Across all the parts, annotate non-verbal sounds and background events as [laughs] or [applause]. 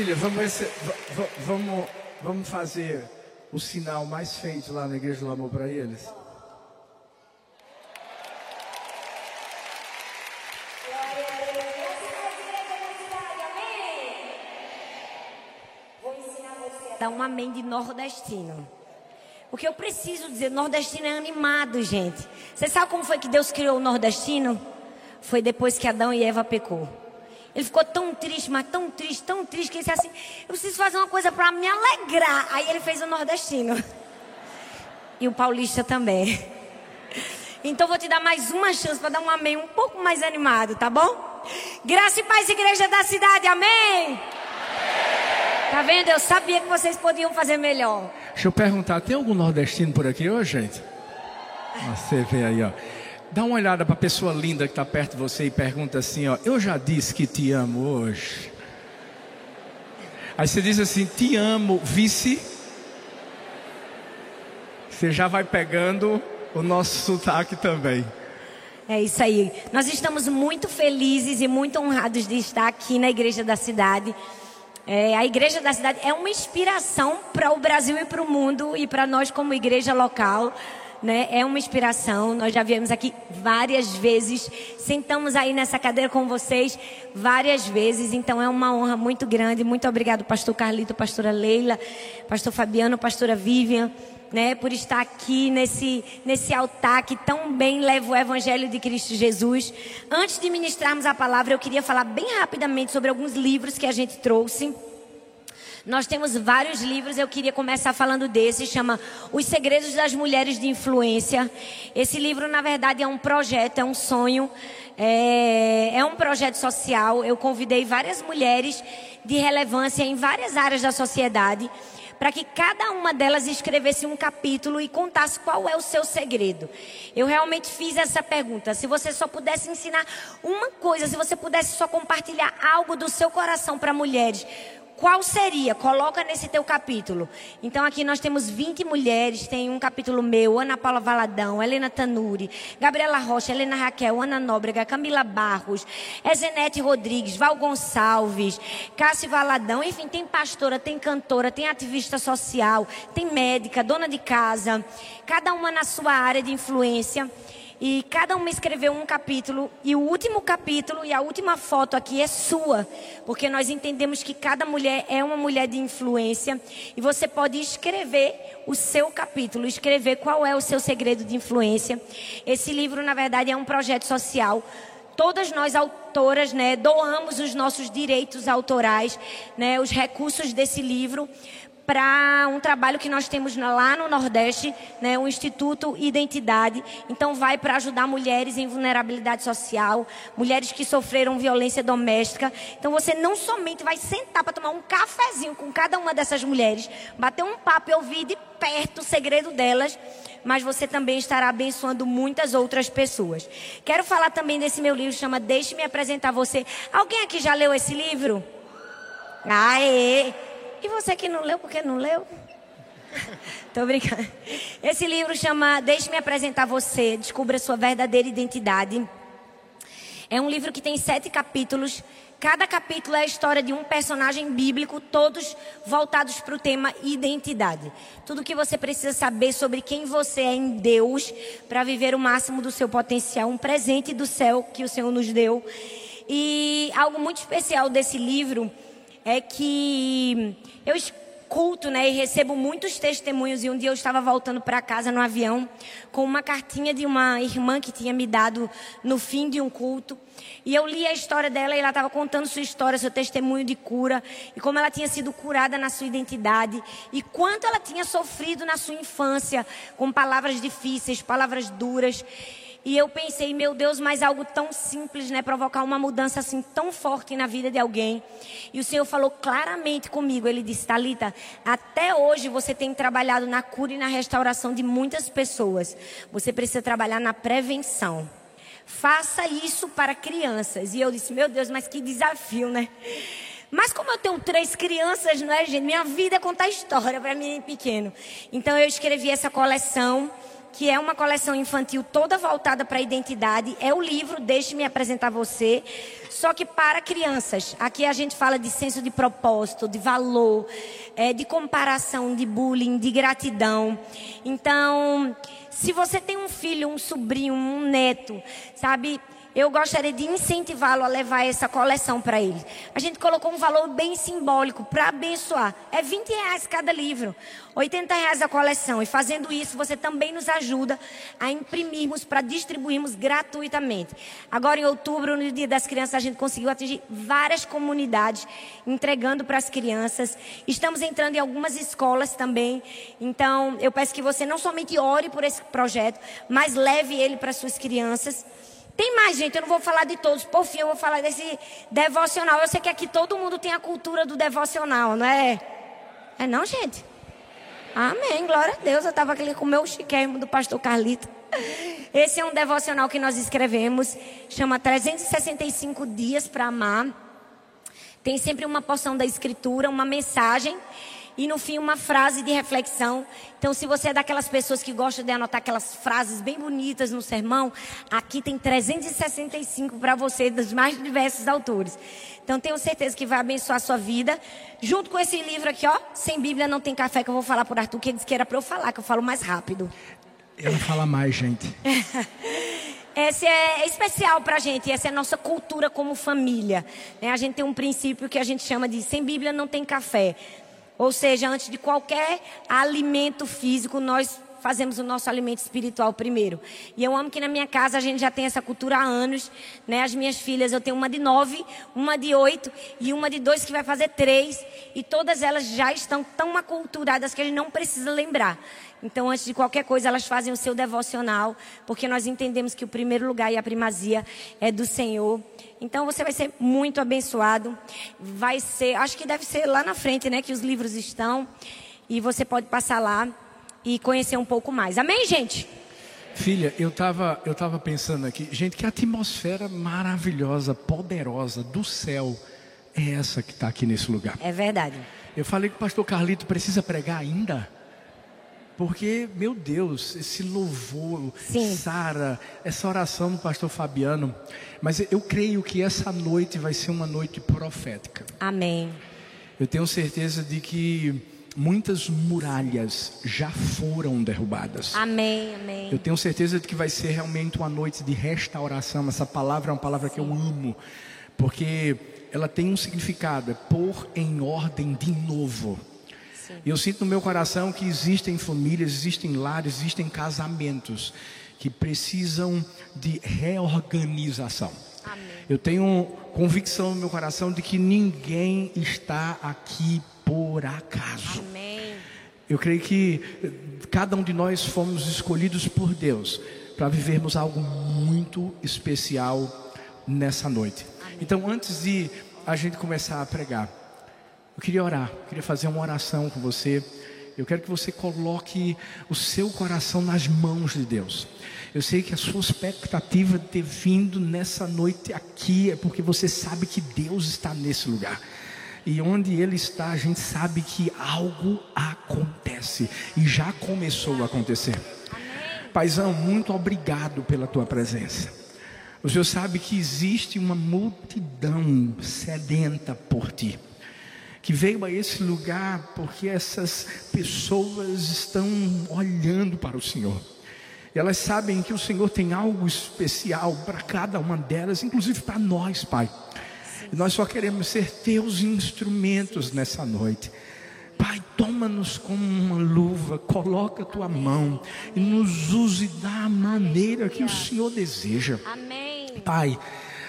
Filha, vamos, vamos, vamos fazer o sinal mais feito lá na Igreja do Amor para eles? Dá um amém de nordestino. Porque eu preciso dizer, nordestino é animado, gente. Você sabe como foi que Deus criou o nordestino? Foi depois que Adão e Eva pecou. Ele ficou tão triste, mas tão triste, tão triste, que ele disse assim: Eu preciso fazer uma coisa para me alegrar. Aí ele fez o nordestino. E o paulista também. Então vou te dar mais uma chance para dar um amém um pouco mais animado, tá bom? Graça e paz, igreja da cidade, amém? Tá vendo? Eu sabia que vocês podiam fazer melhor. Deixa eu perguntar: tem algum nordestino por aqui hoje, gente? Você vê aí, ó. Dá uma olhada para a pessoa linda que está perto de você e pergunta assim: ó, Eu já disse que te amo hoje. Aí você diz assim: Te amo, vice. Você já vai pegando o nosso sotaque também. É isso aí. Nós estamos muito felizes e muito honrados de estar aqui na Igreja da Cidade. É, a Igreja da Cidade é uma inspiração para o Brasil e para o mundo e para nós como igreja local né? É uma inspiração. Nós já viemos aqui várias vezes, sentamos aí nessa cadeira com vocês várias vezes, então é uma honra muito grande. Muito obrigado, pastor Carlito, pastora Leila, pastor Fabiano, pastora Vivian. Né, por estar aqui nesse, nesse altar que tão bem leva o Evangelho de Cristo Jesus. Antes de ministrarmos a palavra, eu queria falar bem rapidamente sobre alguns livros que a gente trouxe. Nós temos vários livros, eu queria começar falando desse, chama Os Segredos das Mulheres de Influência. Esse livro, na verdade, é um projeto, é um sonho, é, é um projeto social. Eu convidei várias mulheres de relevância em várias áreas da sociedade para que cada uma delas escrevesse um capítulo e contasse qual é o seu segredo. Eu realmente fiz essa pergunta. Se você só pudesse ensinar uma coisa, se você pudesse só compartilhar algo do seu coração para mulheres, qual seria? Coloca nesse teu capítulo. Então aqui nós temos 20 mulheres, tem um capítulo meu, Ana Paula Valadão, Helena Tanuri, Gabriela Rocha, Helena Raquel, Ana Nóbrega, Camila Barros, Ezenete Rodrigues, Val Gonçalves, Cássio Valadão, enfim, tem pastora, tem cantora, tem ativista social, tem médica, dona de casa, cada uma na sua área de influência. E cada uma escreveu um capítulo. E o último capítulo e a última foto aqui é sua. Porque nós entendemos que cada mulher é uma mulher de influência. E você pode escrever o seu capítulo, escrever qual é o seu segredo de influência. Esse livro, na verdade, é um projeto social todas nós autoras, né, doamos os nossos direitos autorais, né, os recursos desse livro para um trabalho que nós temos lá no Nordeste, né, o Instituto Identidade. Então, vai para ajudar mulheres em vulnerabilidade social, mulheres que sofreram violência doméstica. Então, você não somente vai sentar para tomar um cafezinho com cada uma dessas mulheres, bater um papo e ouvir de perto o segredo delas, mas você também estará abençoando muitas outras pessoas. Quero falar também desse meu livro, chama Deixe-me apresentar você. Alguém aqui já leu esse livro? Aê! E você que não leu, por que não leu? [laughs] Tô brincando. Esse livro chama Deixe-me apresentar você, descubra sua verdadeira identidade. É um livro que tem sete capítulos. Cada capítulo é a história de um personagem bíblico, todos voltados para o tema identidade. Tudo que você precisa saber sobre quem você é em Deus para viver o máximo do seu potencial, um presente do céu que o Senhor nos deu. E algo muito especial desse livro é que eu escuto, né, e recebo muitos testemunhos. E um dia eu estava voltando para casa no avião com uma cartinha de uma irmã que tinha me dado no fim de um culto. E eu li a história dela e ela estava contando sua história, seu testemunho de cura, e como ela tinha sido curada na sua identidade, e quanto ela tinha sofrido na sua infância com palavras difíceis, palavras duras. E eu pensei, meu Deus, mas algo tão simples, né? Provocar uma mudança assim tão forte na vida de alguém. E o Senhor falou claramente comigo. Ele disse, Talita, até hoje você tem trabalhado na cura e na restauração de muitas pessoas. Você precisa trabalhar na prevenção. Faça isso para crianças. E eu disse, meu Deus, mas que desafio, né? Mas como eu tenho três crianças, não é, gente? Minha vida é contar história para mim pequeno. Então eu escrevi essa coleção que é uma coleção infantil toda voltada para a identidade. É o livro Deixe-me apresentar você, só que para crianças. Aqui a gente fala de senso de propósito, de valor, é, de comparação, de bullying, de gratidão. Então, se você tem um filho, um sobrinho, um neto, sabe? Eu gostaria de incentivá-lo a levar essa coleção para ele. A gente colocou um valor bem simbólico para abençoar. É 20 reais cada livro, 80 reais a coleção. E fazendo isso, você também nos ajuda a imprimirmos para distribuirmos gratuitamente. Agora, em outubro, no Dia das Crianças, a gente conseguiu atingir várias comunidades, entregando para as crianças. Estamos entrando em algumas escolas também. Então, eu peço que você não somente ore por esse projeto, mas leve ele para suas crianças. Tem mais, gente, eu não vou falar de todos. Por fim, eu vou falar desse devocional. Eu sei que aqui todo mundo tem a cultura do devocional, não é? É não, gente? Amém, glória a Deus. Eu estava aqui com o meu chiquérrimo do pastor Carlito. Esse é um devocional que nós escrevemos, chama 365 Dias para Amar. Tem sempre uma porção da escritura, uma mensagem e no fim uma frase de reflexão. Então, se você é daquelas pessoas que gostam de anotar aquelas frases bem bonitas no sermão, aqui tem 365 para você dos mais diversos autores. Então, tenho certeza que vai abençoar a sua vida. Junto com esse livro aqui, ó, Sem Bíblia Não Tem Café, que eu vou falar por Arthur, que ele disse que era para eu falar, que eu falo mais rápido. Ela fala mais, gente. [laughs] Esse é especial para a gente, essa é a nossa cultura como família. Né? A gente tem um princípio que a gente chama de sem Bíblia não tem café. Ou seja, antes de qualquer alimento físico, nós fazemos o nosso alimento espiritual primeiro. E eu amo que na minha casa a gente já tem essa cultura há anos. Né? As minhas filhas, eu tenho uma de nove, uma de oito e uma de dois que vai fazer três. E todas elas já estão tão aculturadas que a gente não precisa lembrar. Então, antes de qualquer coisa, elas fazem o seu devocional, porque nós entendemos que o primeiro lugar e a primazia é do Senhor. Então, você vai ser muito abençoado. Vai ser, acho que deve ser lá na frente, né, que os livros estão. E você pode passar lá e conhecer um pouco mais. Amém, gente? Filha, eu estava eu tava pensando aqui, gente, que atmosfera maravilhosa, poderosa do céu é essa que está aqui nesse lugar. É verdade. Eu falei que o pastor Carlito precisa pregar ainda. Porque, meu Deus, esse louvor, Sara, essa oração do pastor Fabiano. Mas eu creio que essa noite vai ser uma noite profética. Amém. Eu tenho certeza de que muitas muralhas já foram derrubadas. Amém, amém. Eu tenho certeza de que vai ser realmente uma noite de restauração. Essa palavra é uma palavra que eu amo, porque ela tem um significado, é pôr em ordem de novo. E eu sinto no meu coração que existem famílias, existem lares, existem casamentos que precisam de reorganização. Amém. Eu tenho convicção no meu coração de que ninguém está aqui por acaso. Amém. Eu creio que cada um de nós fomos escolhidos por Deus para vivermos algo muito especial nessa noite. Amém. Então, antes de a gente começar a pregar, eu queria orar, eu queria fazer uma oração com você. Eu quero que você coloque o seu coração nas mãos de Deus. Eu sei que a sua expectativa de ter vindo nessa noite aqui é porque você sabe que Deus está nesse lugar. E onde Ele está, a gente sabe que algo acontece. E já começou a acontecer. Paizão, muito obrigado pela tua presença. O Senhor sabe que existe uma multidão sedenta por ti que veio a esse lugar porque essas pessoas estão olhando para o Senhor. E elas sabem que o Senhor tem algo especial para cada uma delas, inclusive para nós, Pai. E nós só queremos ser teus instrumentos nessa noite. Pai, toma-nos como uma luva, coloca a tua mão e nos use da maneira que o Senhor deseja. Amém. Pai,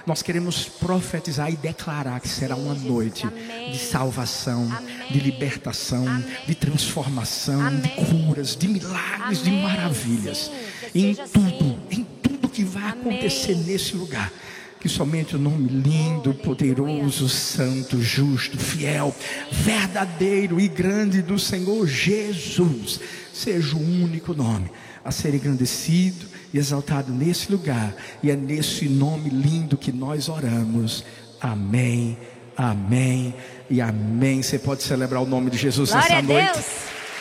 nós queremos profetizar e declarar que será uma noite de salvação, de libertação, de transformação, de curas, de milagres, de maravilhas. Em tudo, em tudo que vai acontecer nesse lugar. Que somente o nome lindo, poderoso, santo, justo, fiel, verdadeiro e grande do Senhor Jesus seja o único nome a ser engrandecido exaltado nesse lugar. E é nesse nome lindo que nós oramos. Amém, amém e amém. Você pode celebrar o nome de Jesus Glória nessa noite.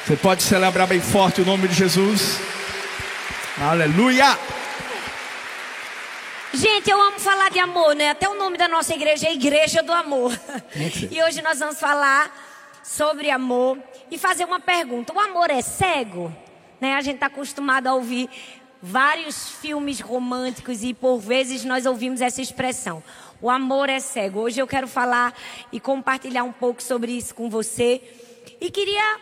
Você pode celebrar bem forte o nome de Jesus. Aleluia! Gente, eu amo falar de amor, né? Até o nome da nossa igreja é Igreja do Amor. [laughs] E hoje nós vamos falar sobre amor e fazer uma pergunta. O amor é cego? Né? A gente está acostumado a ouvir vários filmes românticos e por vezes nós ouvimos essa expressão. O amor é cego. Hoje eu quero falar e compartilhar um pouco sobre isso com você. E queria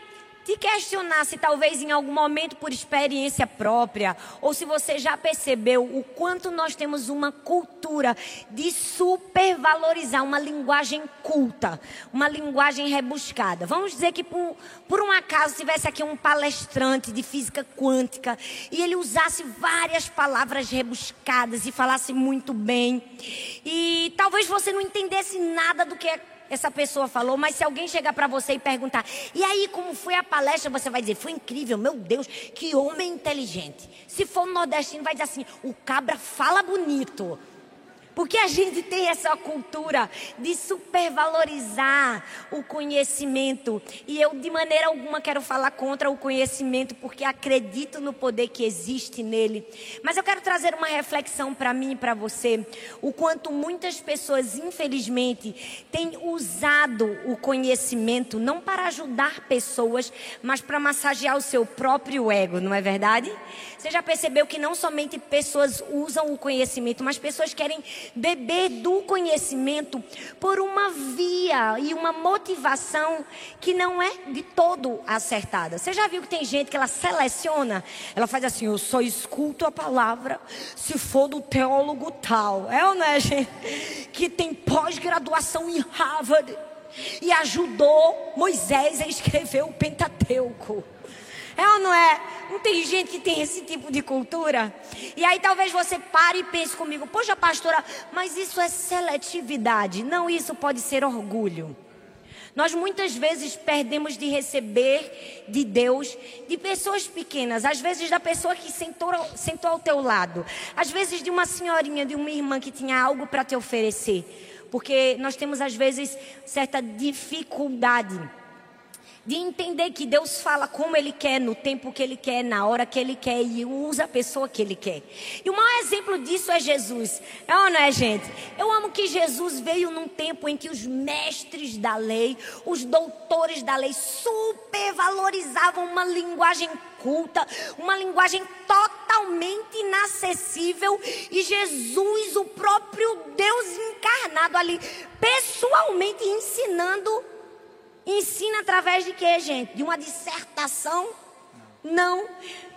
te questionar se talvez em algum momento por experiência própria ou se você já percebeu o quanto nós temos uma cultura de supervalorizar uma linguagem culta, uma linguagem rebuscada. Vamos dizer que por, por um acaso tivesse aqui um palestrante de física quântica e ele usasse várias palavras rebuscadas e falasse muito bem. E talvez você não entendesse nada do que é essa pessoa falou, mas se alguém chegar para você e perguntar, e aí como foi a palestra, você vai dizer, foi incrível, meu Deus, que homem inteligente. Se for um nordestino, vai dizer assim, o cabra fala bonito. Porque a gente tem essa cultura de supervalorizar o conhecimento. E eu, de maneira alguma, quero falar contra o conhecimento, porque acredito no poder que existe nele. Mas eu quero trazer uma reflexão para mim e para você. O quanto muitas pessoas, infelizmente, têm usado o conhecimento não para ajudar pessoas, mas para massagear o seu próprio ego, não é verdade? Você já percebeu que não somente pessoas usam o conhecimento, mas pessoas querem beber do conhecimento por uma via e uma motivação que não é de todo acertada. Você já viu que tem gente que ela seleciona? Ela faz assim: eu só escuto a palavra se for do teólogo tal. É ou não é, gente? Que tem pós-graduação em Harvard e ajudou Moisés a escrever o Pentateuco. É ou não é? Não tem gente que tem esse tipo de cultura? E aí talvez você pare e pense comigo, poxa pastora, mas isso é seletividade. Não, isso pode ser orgulho. Nós muitas vezes perdemos de receber de Deus de pessoas pequenas, às vezes da pessoa que sentou, sentou ao teu lado, às vezes de uma senhorinha, de uma irmã que tinha algo para te oferecer, porque nós temos às vezes certa dificuldade de entender que Deus fala como Ele quer, no tempo que Ele quer, na hora que Ele quer e usa a pessoa que Ele quer. E o maior exemplo disso é Jesus. É ou não é, gente? Eu amo que Jesus veio num tempo em que os mestres da lei, os doutores da lei, supervalorizavam uma linguagem culta, uma linguagem totalmente inacessível. E Jesus, o próprio Deus encarnado ali, pessoalmente ensinando Ensina através de quê, gente? De uma dissertação? Não.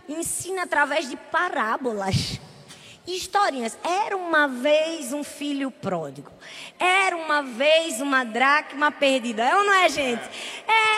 Ensina através de parábolas. Historinhas. Era uma vez um filho pródigo. Era uma vez uma dracma perdida. É ou não é, gente?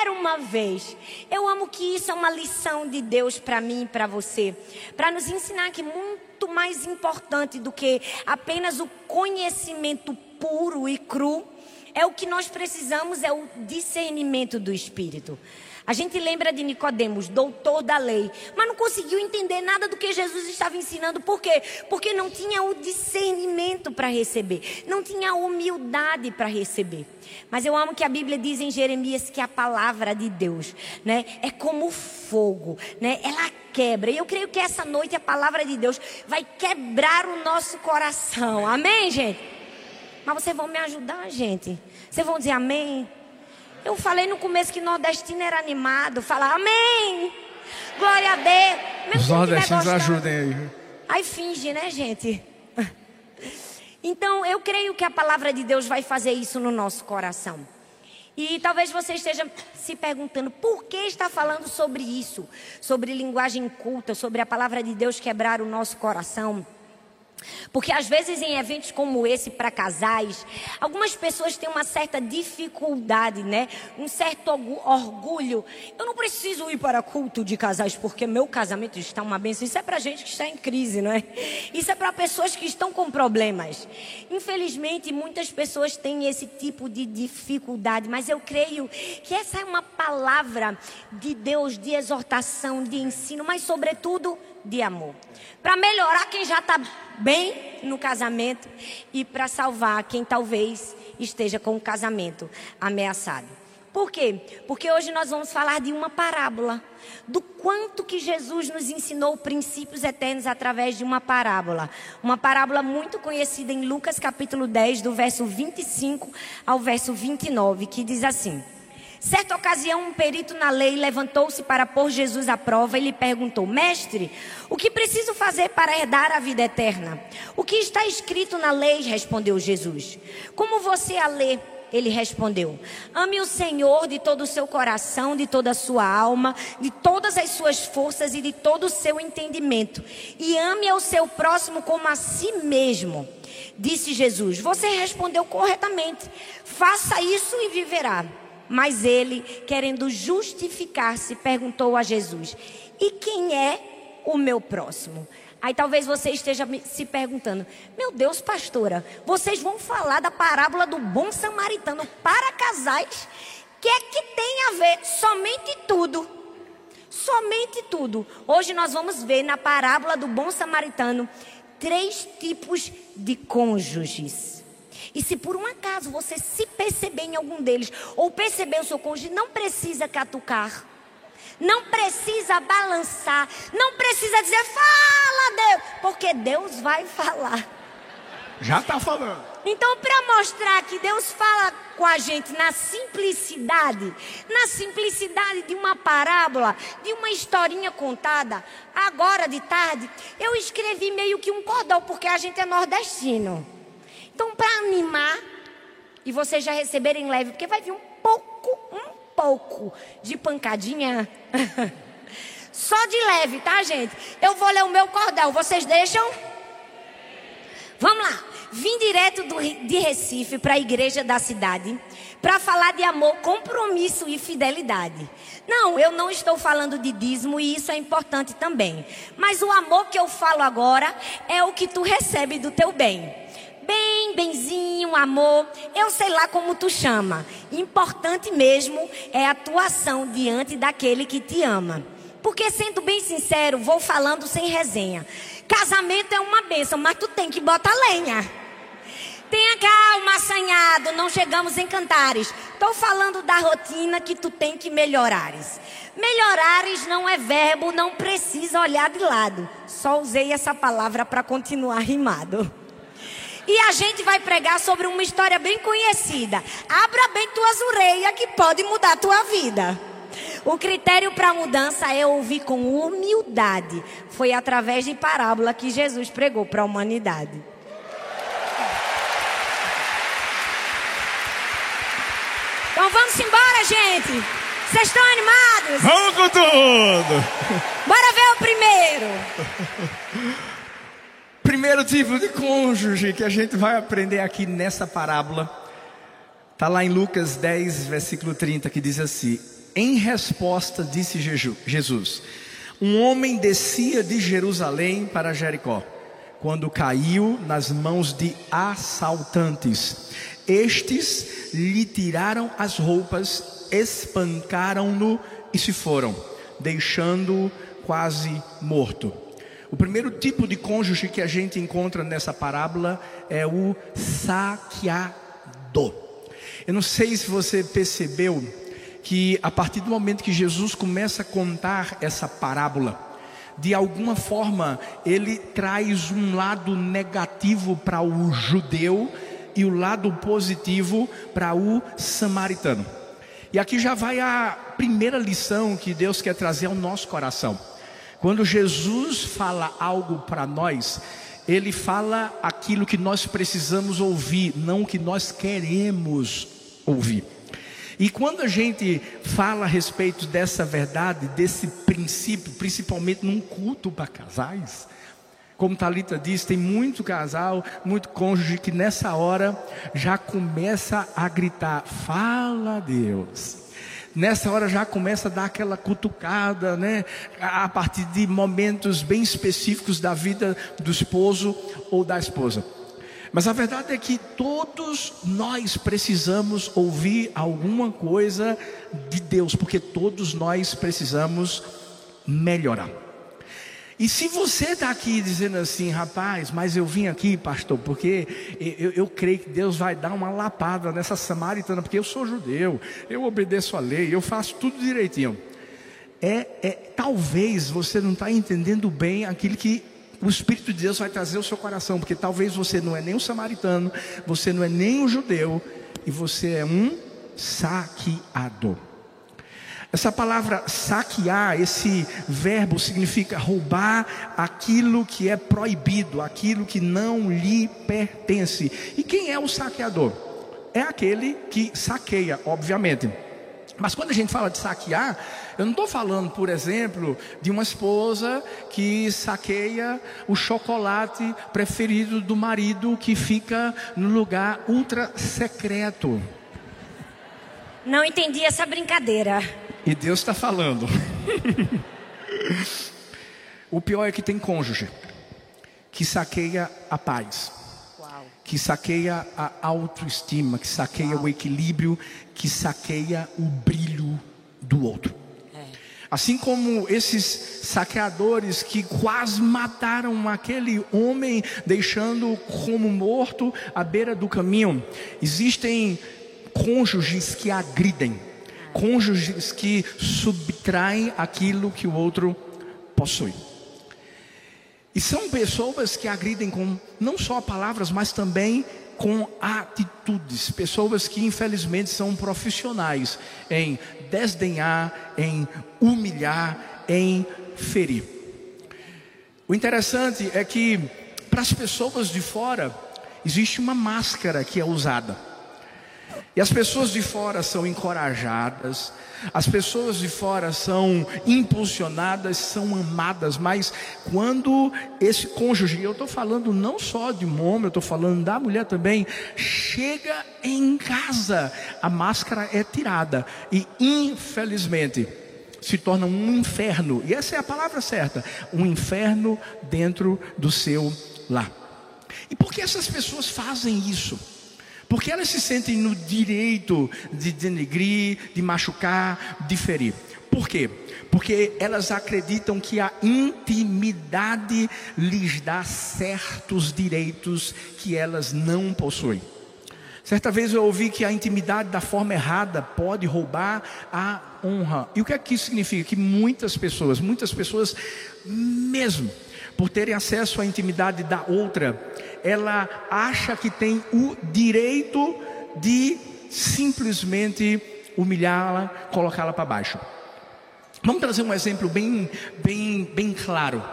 Era uma vez. Eu amo que isso é uma lição de Deus para mim e para você. Para nos ensinar que muito mais importante do que apenas o conhecimento puro e cru é o que nós precisamos, é o discernimento do Espírito. A gente lembra de Nicodemos, doutor da lei, mas não conseguiu entender nada do que Jesus estava ensinando. Por quê? Porque não tinha o discernimento para receber, não tinha a humildade para receber. Mas eu amo que a Bíblia diz em Jeremias que a palavra de Deus, né, é como fogo, né? Ela quebra. E eu creio que essa noite a palavra de Deus vai quebrar o nosso coração. Amém, gente? Mas vocês vão me ajudar, gente. Vocês vão dizer amém? Eu falei no começo que nordestino era animado. Falar amém. Glória a Deus. Os nordestinos ajudem aí. Aí finge, né, gente? [laughs] Então, eu creio que a palavra de Deus vai fazer isso no nosso coração. E talvez você esteja se perguntando por que está falando sobre isso, sobre linguagem culta, sobre a palavra de Deus quebrar o nosso coração. Porque às vezes em eventos como esse para casais, algumas pessoas têm uma certa dificuldade, né? Um certo orgulho. Eu não preciso ir para culto de casais porque meu casamento está uma bênção. Isso é para gente que está em crise, não é? Isso é para pessoas que estão com problemas. Infelizmente, muitas pessoas têm esse tipo de dificuldade, mas eu creio que essa é uma palavra de Deus de exortação, de ensino, mas sobretudo de amor. Para melhorar quem já está bem no casamento e para salvar quem talvez esteja com o casamento ameaçado. Por quê? Porque hoje nós vamos falar de uma parábola. Do quanto que Jesus nos ensinou princípios eternos através de uma parábola. Uma parábola muito conhecida em Lucas capítulo 10, do verso 25 ao verso 29, que diz assim: Certa ocasião, um perito na lei levantou-se para pôr Jesus à prova e lhe perguntou: Mestre, o que preciso fazer para herdar a vida eterna? O que está escrito na lei? respondeu Jesus. Como você a lê? Ele respondeu: Ame o Senhor de todo o seu coração, de toda a sua alma, de todas as suas forças e de todo o seu entendimento. E ame ao seu próximo como a si mesmo. Disse Jesus: Você respondeu corretamente. Faça isso e viverá. Mas ele, querendo justificar-se, perguntou a Jesus: E quem é o meu próximo? Aí talvez você esteja se perguntando: Meu Deus, pastora, vocês vão falar da parábola do bom samaritano para casais? Que é que tem a ver? Somente tudo. Somente tudo. Hoje nós vamos ver na parábola do bom samaritano três tipos de cônjuges. E se por um acaso você se perceber em algum deles, ou perceber o seu cônjuge, não precisa catucar não precisa balançar, não precisa dizer fala Deus, porque Deus vai falar. Já está falando. Então, para mostrar que Deus fala com a gente na simplicidade, na simplicidade de uma parábola, de uma historinha contada, agora de tarde, eu escrevi meio que um cordão, porque a gente é nordestino. Então, para animar, e vocês já receberem leve, porque vai vir um pouco, um pouco de pancadinha. [laughs] Só de leve, tá, gente? Eu vou ler o meu cordel. Vocês deixam? Vamos lá. Vim direto do, de Recife para a igreja da cidade para falar de amor, compromisso e fidelidade. Não, eu não estou falando de dízimo e isso é importante também. Mas o amor que eu falo agora é o que tu recebe do teu bem bem, benzinho, amor, eu sei lá como tu chama. Importante mesmo é a atuação diante daquele que te ama. Porque sendo bem sincero, vou falando sem resenha. Casamento é uma bênção, mas tu tem que botar lenha. Tenha calma, assanhado, não chegamos em cantares. Estou falando da rotina que tu tem que melhorares. Melhorares não é verbo, não precisa olhar de lado. Só usei essa palavra para continuar rimado. E a gente vai pregar sobre uma história bem conhecida. Abra bem tuas orelhas que pode mudar a tua vida. O critério para mudança é ouvir com humildade. Foi através de parábola que Jesus pregou para a humanidade. Então vamos embora, gente. Vocês estão animados? Vamos com tudo! Bora ver o primeiro. [laughs] Primeiro tipo de cônjuge que a gente vai aprender aqui nessa parábola, está lá em Lucas 10, versículo 30, que diz assim: Em resposta, disse Jesus: Um homem descia de Jerusalém para Jericó, quando caiu nas mãos de assaltantes. Estes lhe tiraram as roupas, espancaram-no e se foram, deixando-o quase morto. O primeiro tipo de cônjuge que a gente encontra nessa parábola é o saqueador. Eu não sei se você percebeu que a partir do momento que Jesus começa a contar essa parábola, de alguma forma ele traz um lado negativo para o judeu e o lado positivo para o samaritano. E aqui já vai a primeira lição que Deus quer trazer ao nosso coração. Quando Jesus fala algo para nós, ele fala aquilo que nós precisamos ouvir, não o que nós queremos ouvir. E quando a gente fala a respeito dessa verdade, desse princípio, principalmente num culto para casais, como Talita disse, tem muito casal, muito cônjuge que nessa hora já começa a gritar: "Fala Deus". Nessa hora já começa a dar aquela cutucada, né? A partir de momentos bem específicos da vida do esposo ou da esposa. Mas a verdade é que todos nós precisamos ouvir alguma coisa de Deus, porque todos nós precisamos melhorar. E se você está aqui dizendo assim, rapaz, mas eu vim aqui, pastor, porque eu, eu, creio que Deus vai dar uma lapada nessa samaritana, porque eu sou judeu, eu obedeço a lei, eu faço tudo direitinho. É, é talvez você não está entendendo bem aquilo que o Espírito de Deus vai trazer ao seu coração, porque talvez você não é nem um samaritano, você não é nem um judeu, e você é um saqueador. Essa palavra saquear, esse verbo significa roubar aquilo que é proibido, aquilo que não lhe pertence. E quem é o saqueador? É aquele que saqueia, obviamente. Mas quando a gente fala de saquear, eu não estou falando, por exemplo, de uma esposa que saqueia o chocolate preferido do marido que fica no lugar ultra secreto. Não entendi essa brincadeira. E Deus está falando. [laughs] o pior é que tem cônjuge que saqueia a paz, Uau. que saqueia a autoestima, que saqueia Uau. o equilíbrio, que saqueia o brilho do outro. É. Assim como esses saqueadores que quase mataram aquele homem, deixando como morto à beira do caminho, existem cônjuges que agridem cônjuges que subtraem aquilo que o outro possui. E são pessoas que agridem com não só palavras, mas também com atitudes. Pessoas que infelizmente são profissionais em desdenhar, em humilhar, em ferir. O interessante é que para as pessoas de fora existe uma máscara que é usada. E as pessoas de fora são encorajadas, as pessoas de fora são impulsionadas, são amadas, mas quando esse cônjuge, eu estou falando não só de homem, eu estou falando da mulher também, chega em casa, a máscara é tirada e infelizmente se torna um inferno, e essa é a palavra certa, um inferno dentro do seu lar. E por que essas pessoas fazem isso? Porque elas se sentem no direito de denegrir, de machucar, de ferir. Por quê? Porque elas acreditam que a intimidade lhes dá certos direitos que elas não possuem. Certa vez eu ouvi que a intimidade da forma errada pode roubar a honra. E o que é que isso significa? Que muitas pessoas, muitas pessoas mesmo, por terem acesso à intimidade da outra, ela acha que tem o direito de simplesmente humilhá-la, colocá-la para baixo. Vamos trazer um exemplo bem, bem, bem claro.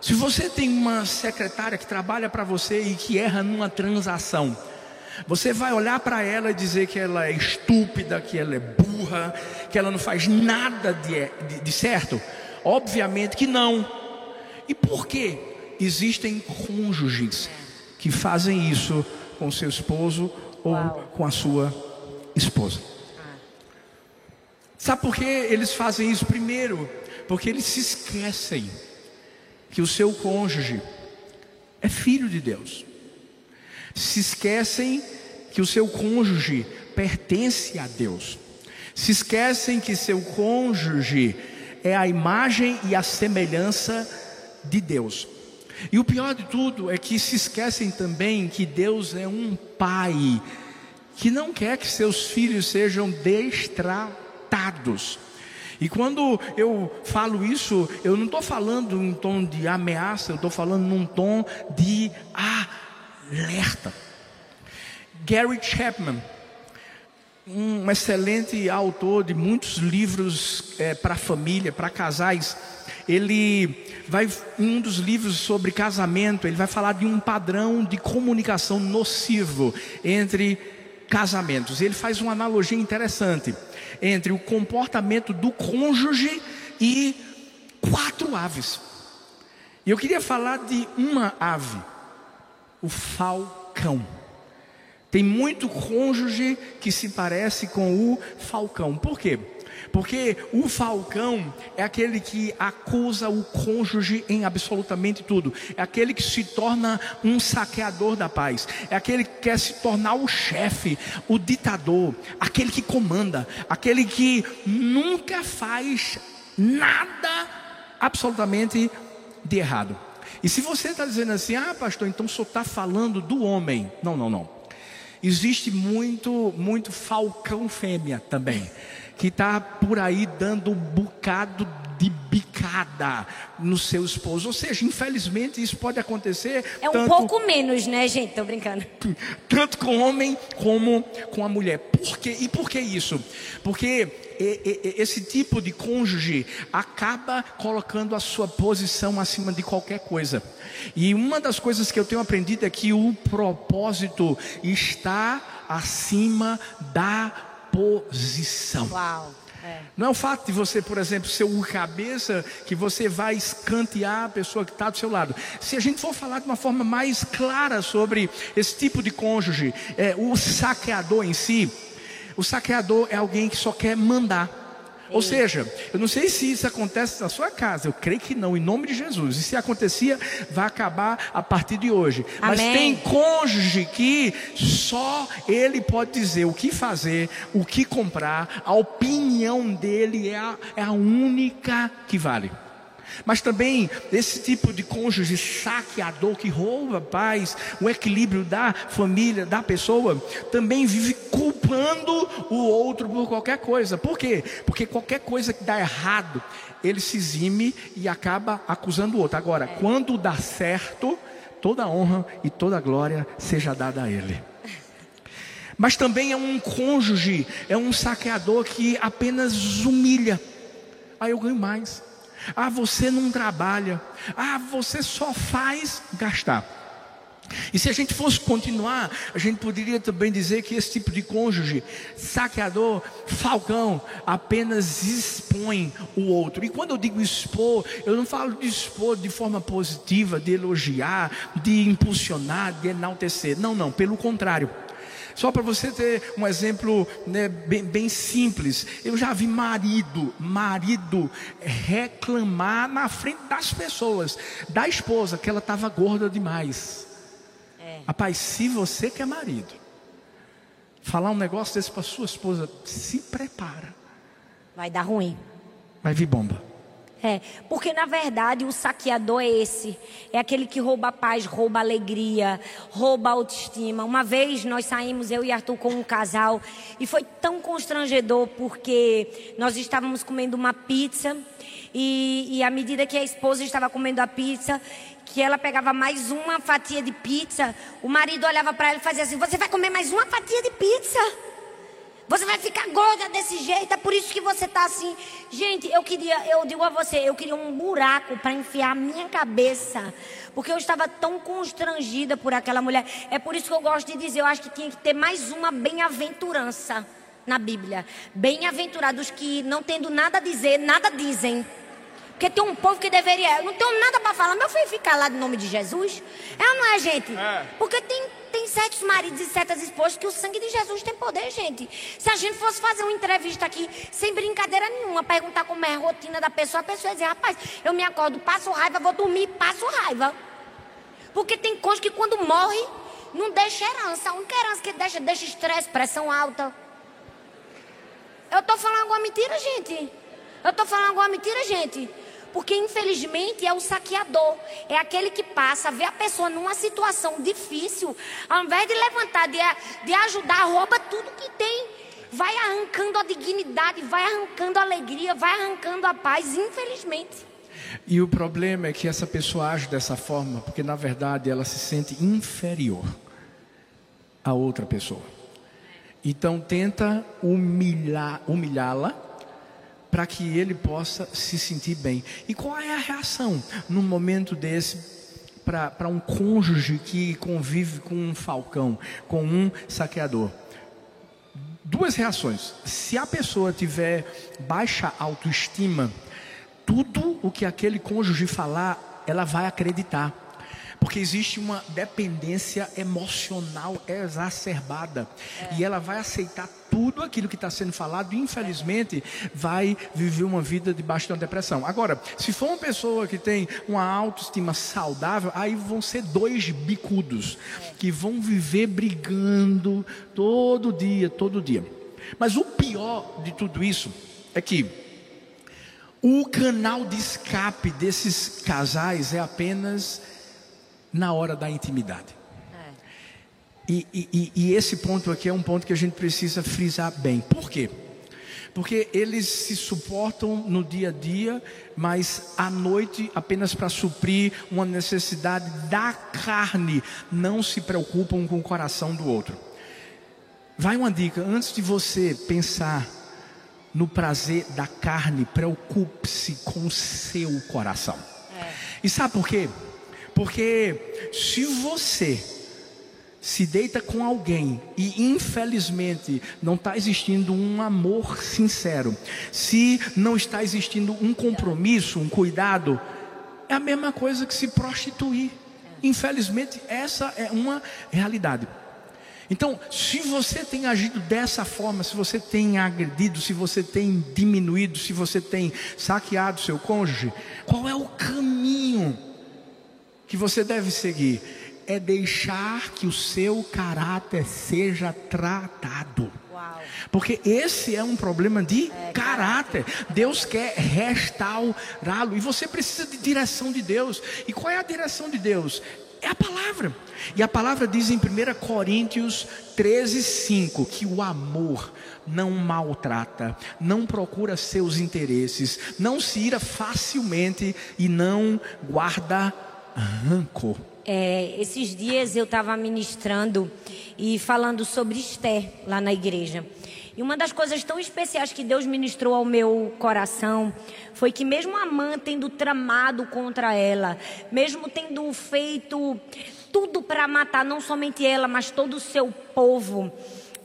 Se você tem uma secretária que trabalha para você e que erra numa transação, você vai olhar para ela e dizer que ela é estúpida, que ela é burra, que ela não faz nada de, de, de certo? Obviamente que não. E por quê? Existem cônjuges que fazem isso com seu esposo ou Uau. com a sua esposa. Sabe por que eles fazem isso? Primeiro, porque eles se esquecem que o seu cônjuge é filho de Deus. Se esquecem que o seu cônjuge pertence a Deus. Se esquecem que seu cônjuge é a imagem e a semelhança de Deus. E o pior de tudo é que se esquecem também que Deus é um pai que não quer que seus filhos sejam destratados. E quando eu falo isso, eu não estou falando em um tom de ameaça, eu estou falando num tom de alerta. Gary Chapman, um excelente autor de muitos livros é, para família, para casais, ele vai em um dos livros sobre casamento, ele vai falar de um padrão de comunicação nocivo entre casamentos. Ele faz uma analogia interessante entre o comportamento do cônjuge e quatro aves. E eu queria falar de uma ave, o falcão. Tem muito cônjuge que se parece com o falcão. Por quê? Porque o falcão é aquele que acusa o cônjuge em absolutamente tudo. É aquele que se torna um saqueador da paz. É aquele que quer se tornar o chefe, o ditador, aquele que comanda, aquele que nunca faz nada absolutamente de errado. E se você está dizendo assim, ah, pastor, então senhor está falando do homem. Não, não, não. Existe muito, muito falcão fêmea também, que está por aí dando um bocado de bicada no seu esposo. Ou seja, infelizmente isso pode acontecer. É um tanto, pouco menos, né, gente? Tô brincando. Tanto com o homem como com a mulher. Por quê? E por que isso? Porque esse tipo de cônjuge acaba colocando a sua posição acima de qualquer coisa. E uma das coisas que eu tenho aprendido é que o propósito está acima da posição. Uau. É. Não é o fato de você, por exemplo, ser o cabeça que você vai escantear a pessoa que está do seu lado. Se a gente for falar de uma forma mais clara sobre esse tipo de cônjuge, é, o saqueador em si, o saqueador é alguém que só quer mandar. Ou seja, eu não sei se isso acontece na sua casa, eu creio que não, em nome de Jesus. E se acontecia, vai acabar a partir de hoje. Amém. Mas tem cônjuge que só ele pode dizer o que fazer, o que comprar, a opinião dele é a, é a única que vale. Mas também esse tipo de cônjuge saqueador que rouba a paz, o equilíbrio da família, da pessoa, também vive culpando o outro por qualquer coisa. Por quê? Porque qualquer coisa que dá errado, ele se exime e acaba acusando o outro. Agora, quando dá certo, toda a honra e toda a glória seja dada a ele. Mas também é um cônjuge, é um saqueador que apenas humilha. Aí eu ganho mais. Ah, você não trabalha. Ah, você só faz gastar. E se a gente fosse continuar, a gente poderia também dizer que esse tipo de cônjuge, saqueador, falcão, apenas expõe o outro. E quando eu digo expor, eu não falo de expor de forma positiva, de elogiar, de impulsionar, de enaltecer. Não, não, pelo contrário. Só para você ter um exemplo né, bem, bem, simples, eu já vi marido, marido reclamar na frente das pessoas, da esposa, que ela estava gorda demais. É. Rapaz, se você que é marido, falar um negócio desse para sua esposa, se prepara. Vai dar ruim. Vai vir bomba. É, porque na verdade o saqueador é esse. É aquele que rouba a paz, rouba a alegria, rouba a autoestima. Uma vez nós saímos, eu e Arthur, com um casal, e foi tão constrangedor porque nós estávamos comendo uma pizza, e, e à medida que a esposa estava comendo a pizza, que ela pegava mais uma fatia de pizza, o marido olhava para ela e fazia assim: Você vai comer mais uma fatia de pizza? Você vai ficar gorda desse jeito, é por isso que você tá assim. Gente, eu queria, eu digo a você, eu queria um buraco para enfiar a minha cabeça, porque eu estava tão constrangida por aquela mulher. É por isso que eu gosto de dizer, eu acho que tinha que ter mais uma bem-aventurança na Bíblia. Bem-aventurados que não tendo nada a dizer, nada dizem. Porque tem um povo que deveria. Eu não tenho nada para falar, meu filho ficar lá no nome de Jesus. É ou não é, gente? É. Porque tem, tem certos maridos e certas esposas que o sangue de Jesus tem poder, gente. Se a gente fosse fazer uma entrevista aqui, sem brincadeira nenhuma, perguntar como é a rotina da pessoa, a pessoa ia dizer: rapaz, eu me acordo, passo raiva, vou dormir, passo raiva. Porque tem coisa que quando morre, não deixa herança. A única herança que deixa, deixa estresse, pressão alta. Eu tô falando alguma mentira, gente? Eu tô falando alguma mentira, gente? Porque infelizmente é o saqueador, é aquele que passa, vê a pessoa numa situação difícil, ao invés de levantar, de, de ajudar, rouba tudo que tem. Vai arrancando a dignidade, vai arrancando a alegria, vai arrancando a paz, infelizmente. E o problema é que essa pessoa age dessa forma porque na verdade ela se sente inferior a outra pessoa. Então tenta humilhar, humilhá-la para que ele possa se sentir bem. E qual é a reação num momento desse para um cônjuge que convive com um falcão, com um saqueador? Duas reações. Se a pessoa tiver baixa autoestima, tudo o que aquele cônjuge falar, ela vai acreditar. Porque existe uma dependência emocional exacerbada. É. E ela vai aceitar tudo aquilo que está sendo falado, infelizmente vai viver uma vida debaixo de uma depressão. Agora, se for uma pessoa que tem uma autoestima saudável, aí vão ser dois bicudos que vão viver brigando todo dia, todo dia. Mas o pior de tudo isso é que O canal de escape desses casais é apenas na hora da intimidade. E, e, e, esse ponto aqui é um ponto que a gente precisa frisar bem. Por quê? Porque eles se suportam no dia a dia, mas à noite, apenas para suprir uma necessidade da carne, não se preocupam com o coração do outro. Vai uma dica: antes de você pensar no prazer da carne, preocupe-se com o seu coração. É. E sabe por quê? Porque se você se deita com alguém e infelizmente não está existindo um amor sincero, se não está existindo um compromisso, um cuidado, é a mesma coisa que se prostituir. Infelizmente, essa é uma realidade. Então, se você tem agido dessa forma, se você tem agredido, se você tem diminuído, se você tem saqueado seu cônjuge, qual é o caminho que você deve seguir? É deixar que o seu caráter seja tratado. Porque esse é um problema de é, caráter. Deus quer restaurá-lo e você precisa de direção de Deus. E qual é a direção de Deus? É a palavra. E a palavra diz em 1 Coríntios 13, 5 que o amor não maltrata, não procura seus interesses, não se ira facilmente e não guarda rancor. É, esses dias eu estava ministrando e falando sobre Esther lá na igreja. E uma das coisas tão especiais que Deus ministrou ao meu coração foi que, mesmo Amã tendo tramado contra ela, mesmo tendo feito tudo para matar não somente ela, mas todo o seu povo,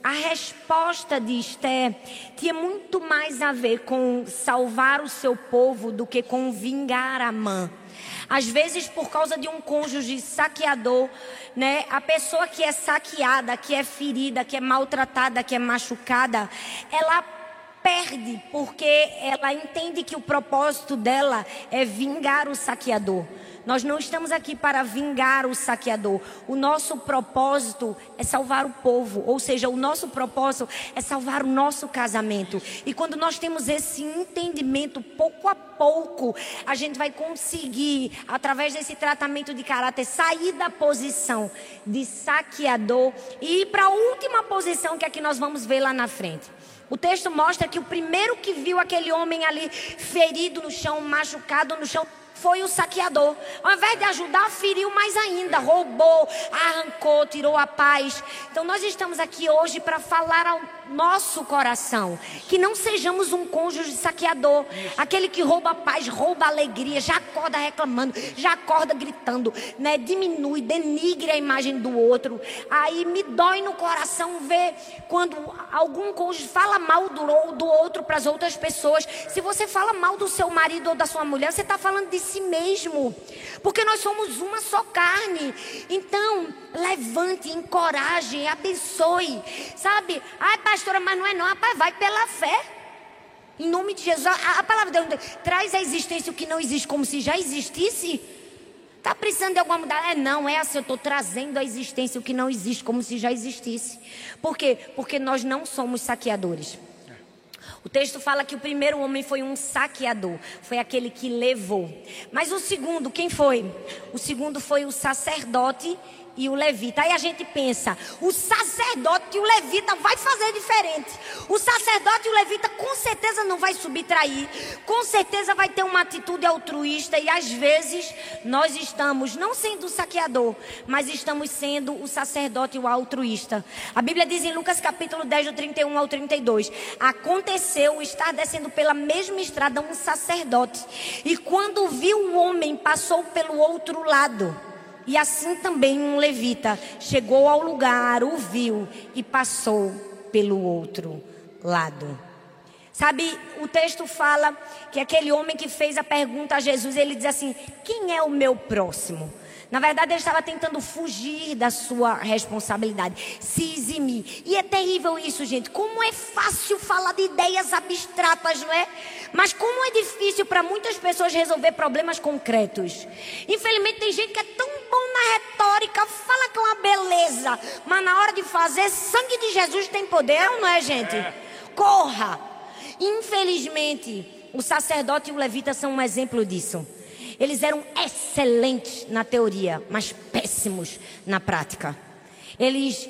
a resposta de Esther tinha muito mais a ver com salvar o seu povo do que com vingar Amã. Às vezes, por causa de um cônjuge saqueador, né, a pessoa que é saqueada, que é ferida, que é maltratada, que é machucada, ela perde porque ela entende que o propósito dela é vingar o saqueador. Nós não estamos aqui para vingar o saqueador. O nosso propósito é salvar o povo, ou seja, o nosso propósito é salvar o nosso casamento. E quando nós temos esse entendimento, pouco a pouco, a gente vai conseguir, através desse tratamento de caráter, sair da posição de saqueador e ir para a última posição que é que nós vamos ver lá na frente. O texto mostra que o primeiro que viu aquele homem ali ferido no chão, machucado no chão, foi o saqueador. Ao invés de ajudar, feriu mais ainda, roubou, arrancou, tirou a paz. Então nós estamos aqui hoje para falar ao nosso coração que não sejamos um cônjuge saqueador, aquele que rouba a paz, rouba a alegria, já acorda reclamando, já acorda gritando, né? Diminui, denigre a imagem do outro. Aí me dói no coração ver quando algum cônjuge fala mal do, do outro para as outras pessoas. Se você fala mal do seu marido ou da sua mulher, você está falando de si mesmo. Porque nós somos uma só carne. Então, levante, encoraje, abençoe. Sabe? Ai, pastora, mas não é não. Rapaz, vai pela fé. Em nome de Jesus. A, a palavra de Deus traz à existência o que não existe como se já existisse. Está precisando de alguma mudança? É não, é assim, eu estou trazendo à existência o que não existe, como se já existisse. Por quê? Porque nós não somos saqueadores. O texto fala que o primeiro homem foi um saqueador, foi aquele que levou. Mas o segundo, quem foi? O segundo foi o sacerdote e o levita. Aí a gente pensa, o sacerdote e o levita vai fazer diferente. O sacerdote e o levita com certeza não vai subtrair, com certeza vai ter uma atitude altruísta e às vezes nós estamos não sendo o saqueador, mas estamos sendo o sacerdote e o altruísta. A Bíblia diz em Lucas capítulo 10, do 31 ao 32, aconteceu estar descendo pela mesma estrada um sacerdote e quando viu o homem passou pelo outro lado. E assim também um levita chegou ao lugar, o viu e passou pelo outro lado. Sabe, o texto fala que aquele homem que fez a pergunta a Jesus, ele diz assim: Quem é o meu próximo? Na verdade, ele estava tentando fugir da sua responsabilidade, se eximir. E é terrível isso, gente. Como é fácil falar de ideias abstratas, não é? Mas como é difícil para muitas pessoas resolver problemas concretos. Infelizmente, tem gente que é tão bom na retórica, fala que é uma beleza, mas na hora de fazer, sangue de Jesus tem poder, não é, gente? Corra! Infelizmente, o sacerdote e o levita são um exemplo disso. Eles eram excelentes na teoria, mas péssimos na prática. Eles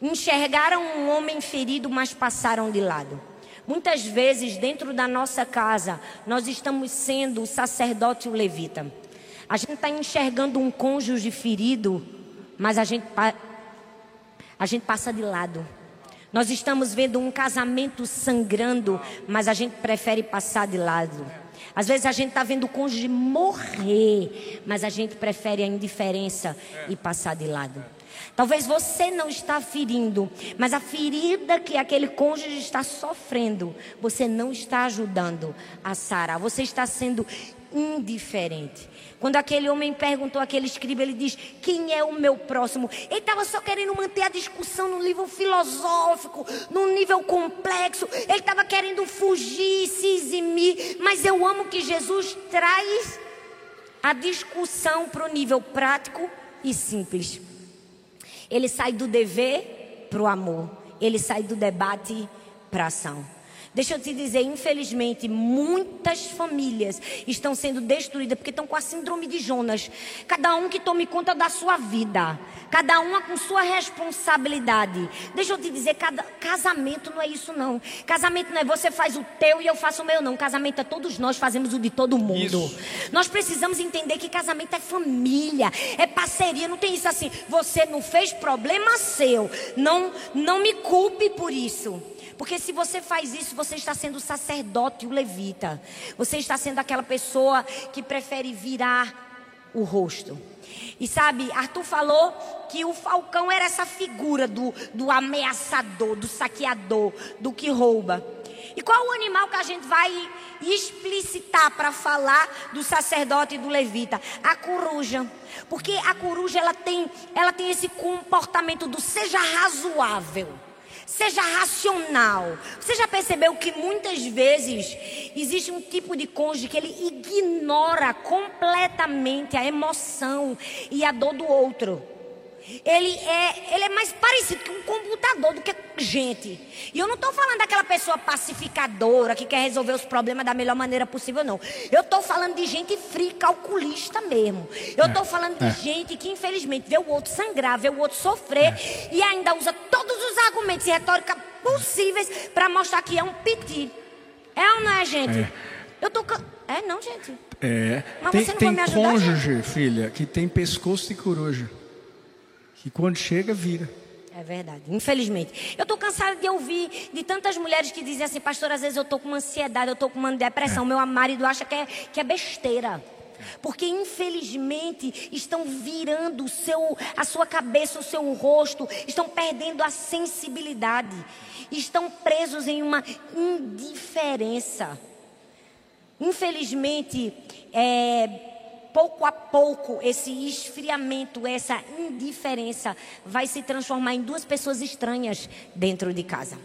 enxergaram um homem ferido, mas passaram de lado. Muitas vezes, dentro da nossa casa, nós estamos sendo o sacerdote e o levita. A gente está enxergando um cônjuge ferido, mas a gente, a gente passa de lado. Nós estamos vendo um casamento sangrando, mas a gente prefere passar de lado. Às vezes a gente está vendo o cônjuge morrer, mas a gente prefere a indiferença e passar de lado. Talvez você não está ferindo, mas a ferida que aquele cônjuge está sofrendo, você não está ajudando a sarar. Você está sendo indiferente. Quando aquele homem perguntou àquele escriba, ele diz: Quem é o meu próximo? Ele estava só querendo manter a discussão no nível filosófico, num nível complexo. Ele estava querendo fugir, se eximir. Mas eu amo que Jesus traz a discussão para o nível prático e simples. Ele sai do dever para o amor. Ele sai do debate para a ação. Deixa eu te dizer, infelizmente, muitas famílias estão sendo destruídas porque estão com a síndrome de Jonas. Cada um que tome conta da sua vida. Cada uma com sua responsabilidade. Deixa eu te dizer, cada, casamento não é isso não. Casamento não é você faz o teu e eu faço o meu não. Casamento é todos nós fazemos o de todo mundo. Isso. Nós precisamos entender que casamento é família, é parceria. Não tem isso assim. Você não fez problema seu. Não, não me culpe por isso. Porque se você faz isso, você está sendo sacerdote, o levita. Você está sendo aquela pessoa que prefere virar o rosto. E sabe, Arthur falou que o falcão era essa figura do, do ameaçador, do saqueador, do que rouba. E qual o animal que a gente vai explicitar para falar do sacerdote e do levita? A coruja. Porque a coruja ela tem, ela tem esse comportamento do seja razoável. Seja racional. Você já percebeu que muitas vezes existe um tipo de cônjuge que ele ignora completamente a emoção e a dor do outro? Ele é, ele é mais parecido com um computador do que gente. E eu não estou falando daquela pessoa pacificadora que quer resolver os problemas da melhor maneira possível, não. Eu estou falando de gente fria, calculista mesmo. Eu estou é, falando de é. gente que, infelizmente, vê o outro sangrar, vê o outro sofrer é. e ainda usa todos os argumentos e retórica possíveis para mostrar que é um piti. É ou não é, gente? É. Eu tô. É, não, gente. É. Mas tem, você não tem vai me ajudar, cônjuge, gente? filha, que tem pescoço de coruja que quando chega, vira. É verdade, infelizmente. Eu estou cansada de ouvir de tantas mulheres que dizem assim, pastor, às vezes eu estou com uma ansiedade, eu estou com uma depressão, é. meu marido acha que é, que é besteira. Porque infelizmente estão virando o seu, a sua cabeça, o seu rosto, estão perdendo a sensibilidade, estão presos em uma indiferença. Infelizmente, é, pouco a pouco, esse esfriamento, essa indiferença vai se transformar em duas pessoas estranhas dentro de casa.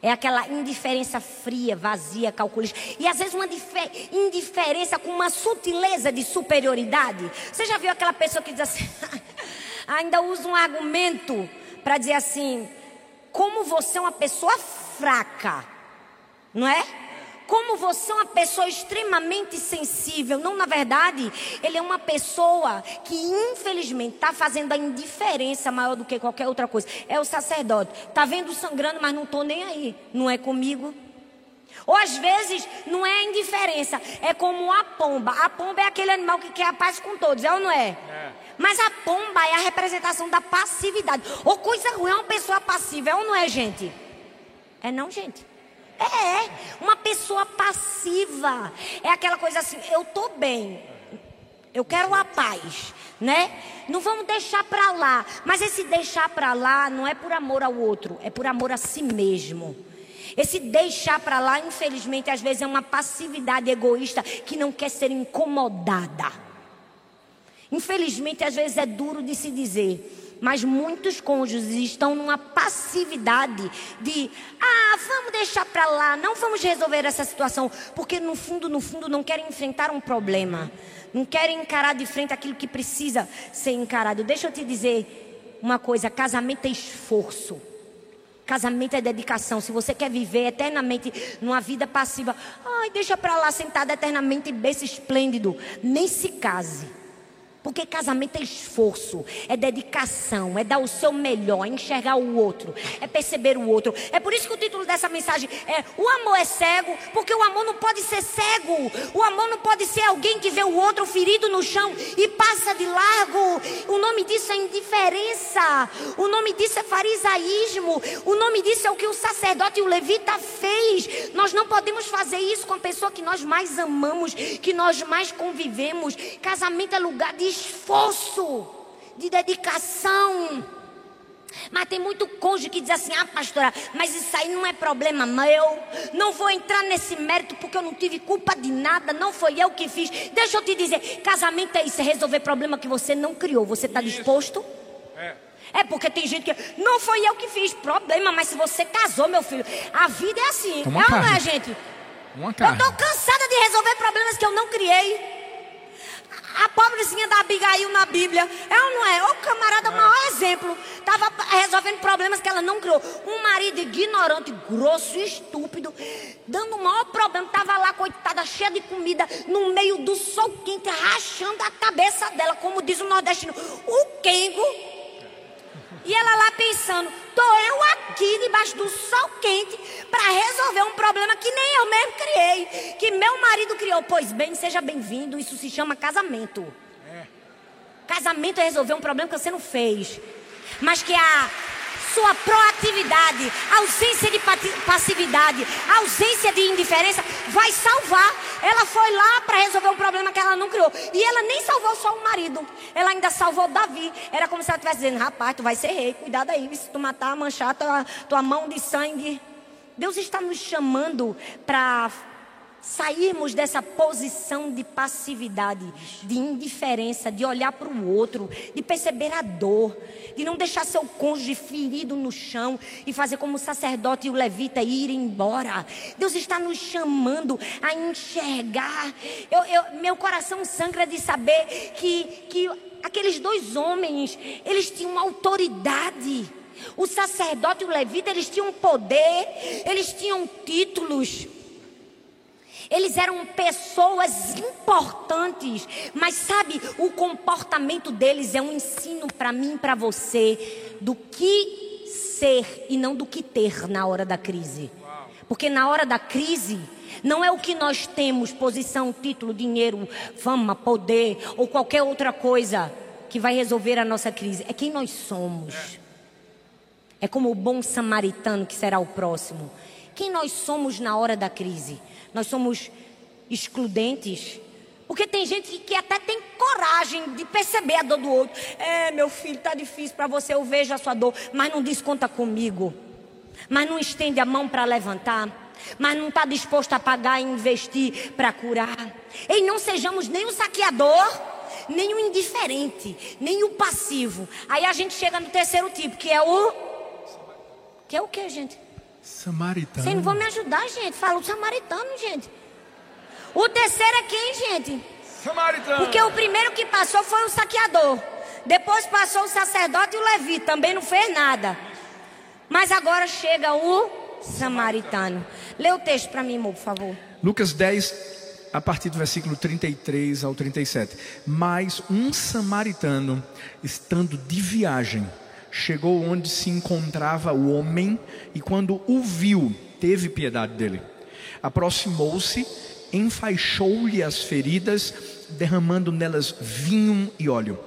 É aquela indiferença fria, vazia, calculista. E às vezes uma indiferença com uma sutileza de superioridade. Você já viu aquela pessoa que diz assim, [laughs] ainda usa um argumento para dizer assim, como você é uma pessoa fraca, não é? Como você é uma pessoa extremamente sensível. Não, na verdade, ele é uma pessoa que, infelizmente, está fazendo a indiferença maior do que qualquer outra coisa. É o sacerdote. Está vendo sangrando, mas não estou nem aí. Não é comigo. Ou às vezes não é indiferença, é como a pomba. A pomba é aquele animal que quer a paz com todos, é ou não é? é. Mas a pomba é a representação da passividade. Ou coisa ruim é uma pessoa passiva, é ou não é, gente? É não, gente. É, uma pessoa passiva. É aquela coisa assim, eu tô bem. Eu quero a paz, né? Não vamos deixar para lá. Mas esse deixar para lá não é por amor ao outro, é por amor a si mesmo. Esse deixar para lá, infelizmente, às vezes é uma passividade egoísta que não quer ser incomodada. Infelizmente, às vezes é duro de se dizer. Mas muitos cônjuges estão numa passividade de, ah, vamos deixar para lá, não vamos resolver essa situação, porque no fundo, no fundo, não querem enfrentar um problema, não querem encarar de frente aquilo que precisa ser encarado. Deixa eu te dizer uma coisa: casamento é esforço. Casamento é dedicação. Se você quer viver eternamente numa vida passiva, ai, deixa pra lá sentado eternamente berço esplêndido. Nem se case. Porque casamento é esforço, é dedicação, é dar o seu melhor, é enxergar o outro, é perceber o outro. É por isso que o título dessa mensagem é O amor é cego, porque o amor não pode ser cego. O amor não pode ser alguém que vê o outro ferido no chão e passa de largo. O nome disso é indiferença. O nome disso é farisaísmo. O nome disso é o que o sacerdote e o levita fez. Nós não podemos fazer isso com a pessoa que nós mais amamos, que nós mais convivemos. Casamento é lugar de esforço, de dedicação. Mas tem muito cônjuge que diz assim: ah, pastora, mas isso aí não é problema meu. Não vou entrar nesse mérito porque eu não tive culpa de nada, não foi eu que fiz. Deixa eu te dizer: casamento é isso, é resolver problema que você não criou. Você está disposto? É. É porque tem gente que. Não foi eu que fiz problema, mas se você casou, meu filho, a vida é assim. Uma é ou não é, gente? Uma Eu estou cansada de resolver problemas que eu não criei. A pobrezinha da Abigail na Bíblia, é ou não é? O camarada, o maior exemplo. Estava resolvendo problemas que ela não criou. Um marido ignorante, grosso, estúpido, dando o maior problema. Estava lá, coitada, cheia de comida, no meio do sol quente, rachando a cabeça dela, como diz o nordestino. O Kengo. E ela lá pensando, tô eu aqui debaixo do sol quente para resolver um problema que nem eu mesmo criei, que meu marido criou. Pois bem, seja bem-vindo, isso se chama casamento. Casamento é resolver um problema que você não fez, mas que a sua proatividade, ausência de passividade, ausência de indiferença vai salvar. Ela foi lá para resolver um problema que ela não criou. E ela nem salvou só o marido, ela ainda salvou Davi. Era como se ela estivesse dizendo: rapaz, tu vai ser rei, cuidado aí, se tu matar, manchar tua, tua mão de sangue. Deus está nos chamando para sairmos dessa posição de passividade, de indiferença, de olhar para o outro, de perceber a dor, de não deixar seu cônjuge ferido no chão e fazer como o sacerdote e o levita ir embora. Deus está nos chamando a enxergar. Eu, eu- meu coração sangra de saber que, que aqueles dois homens, eles tinham autoridade. O sacerdote e o levita, eles tinham poder, eles tinham títulos. Eles eram pessoas importantes, mas sabe, o comportamento deles é um ensino para mim para você do que ser e não do que ter na hora da crise. Porque na hora da crise, não é o que nós temos, posição, título, dinheiro, fama, poder ou qualquer outra coisa que vai resolver a nossa crise, é quem nós somos. É como o bom samaritano que será o próximo. Quem nós somos na hora da crise? Nós somos excludentes? Porque tem gente que, até tem coragem de perceber a dor do outro. É, meu filho, tá difícil para você, eu vejo a sua dor, mas não diz conta comigo. Mas não estende a mão para levantar. Mas não está disposto a pagar e investir para curar. E não sejamos nem o saqueador, nem o indiferente, nem o passivo. Aí a gente chega no terceiro tipo, que é o. Que é o que, gente? Samaritano. Vocês não vão me ajudar, gente. Fala o samaritano, gente. O terceiro é quem, gente? Samaritano. Porque o primeiro que passou foi o saqueador. Depois passou o sacerdote e o levi. Também não fez nada. Mas agora chega o samaritano. Lê o texto para mim, amor, por favor. Lucas 10, a partir do versículo 33 ao 37. Mas um samaritano, estando de viagem, chegou onde se encontrava o homem e, quando o viu, teve piedade dele. Aproximou-se, enfaixou-lhe as feridas, derramando nelas vinho e óleo.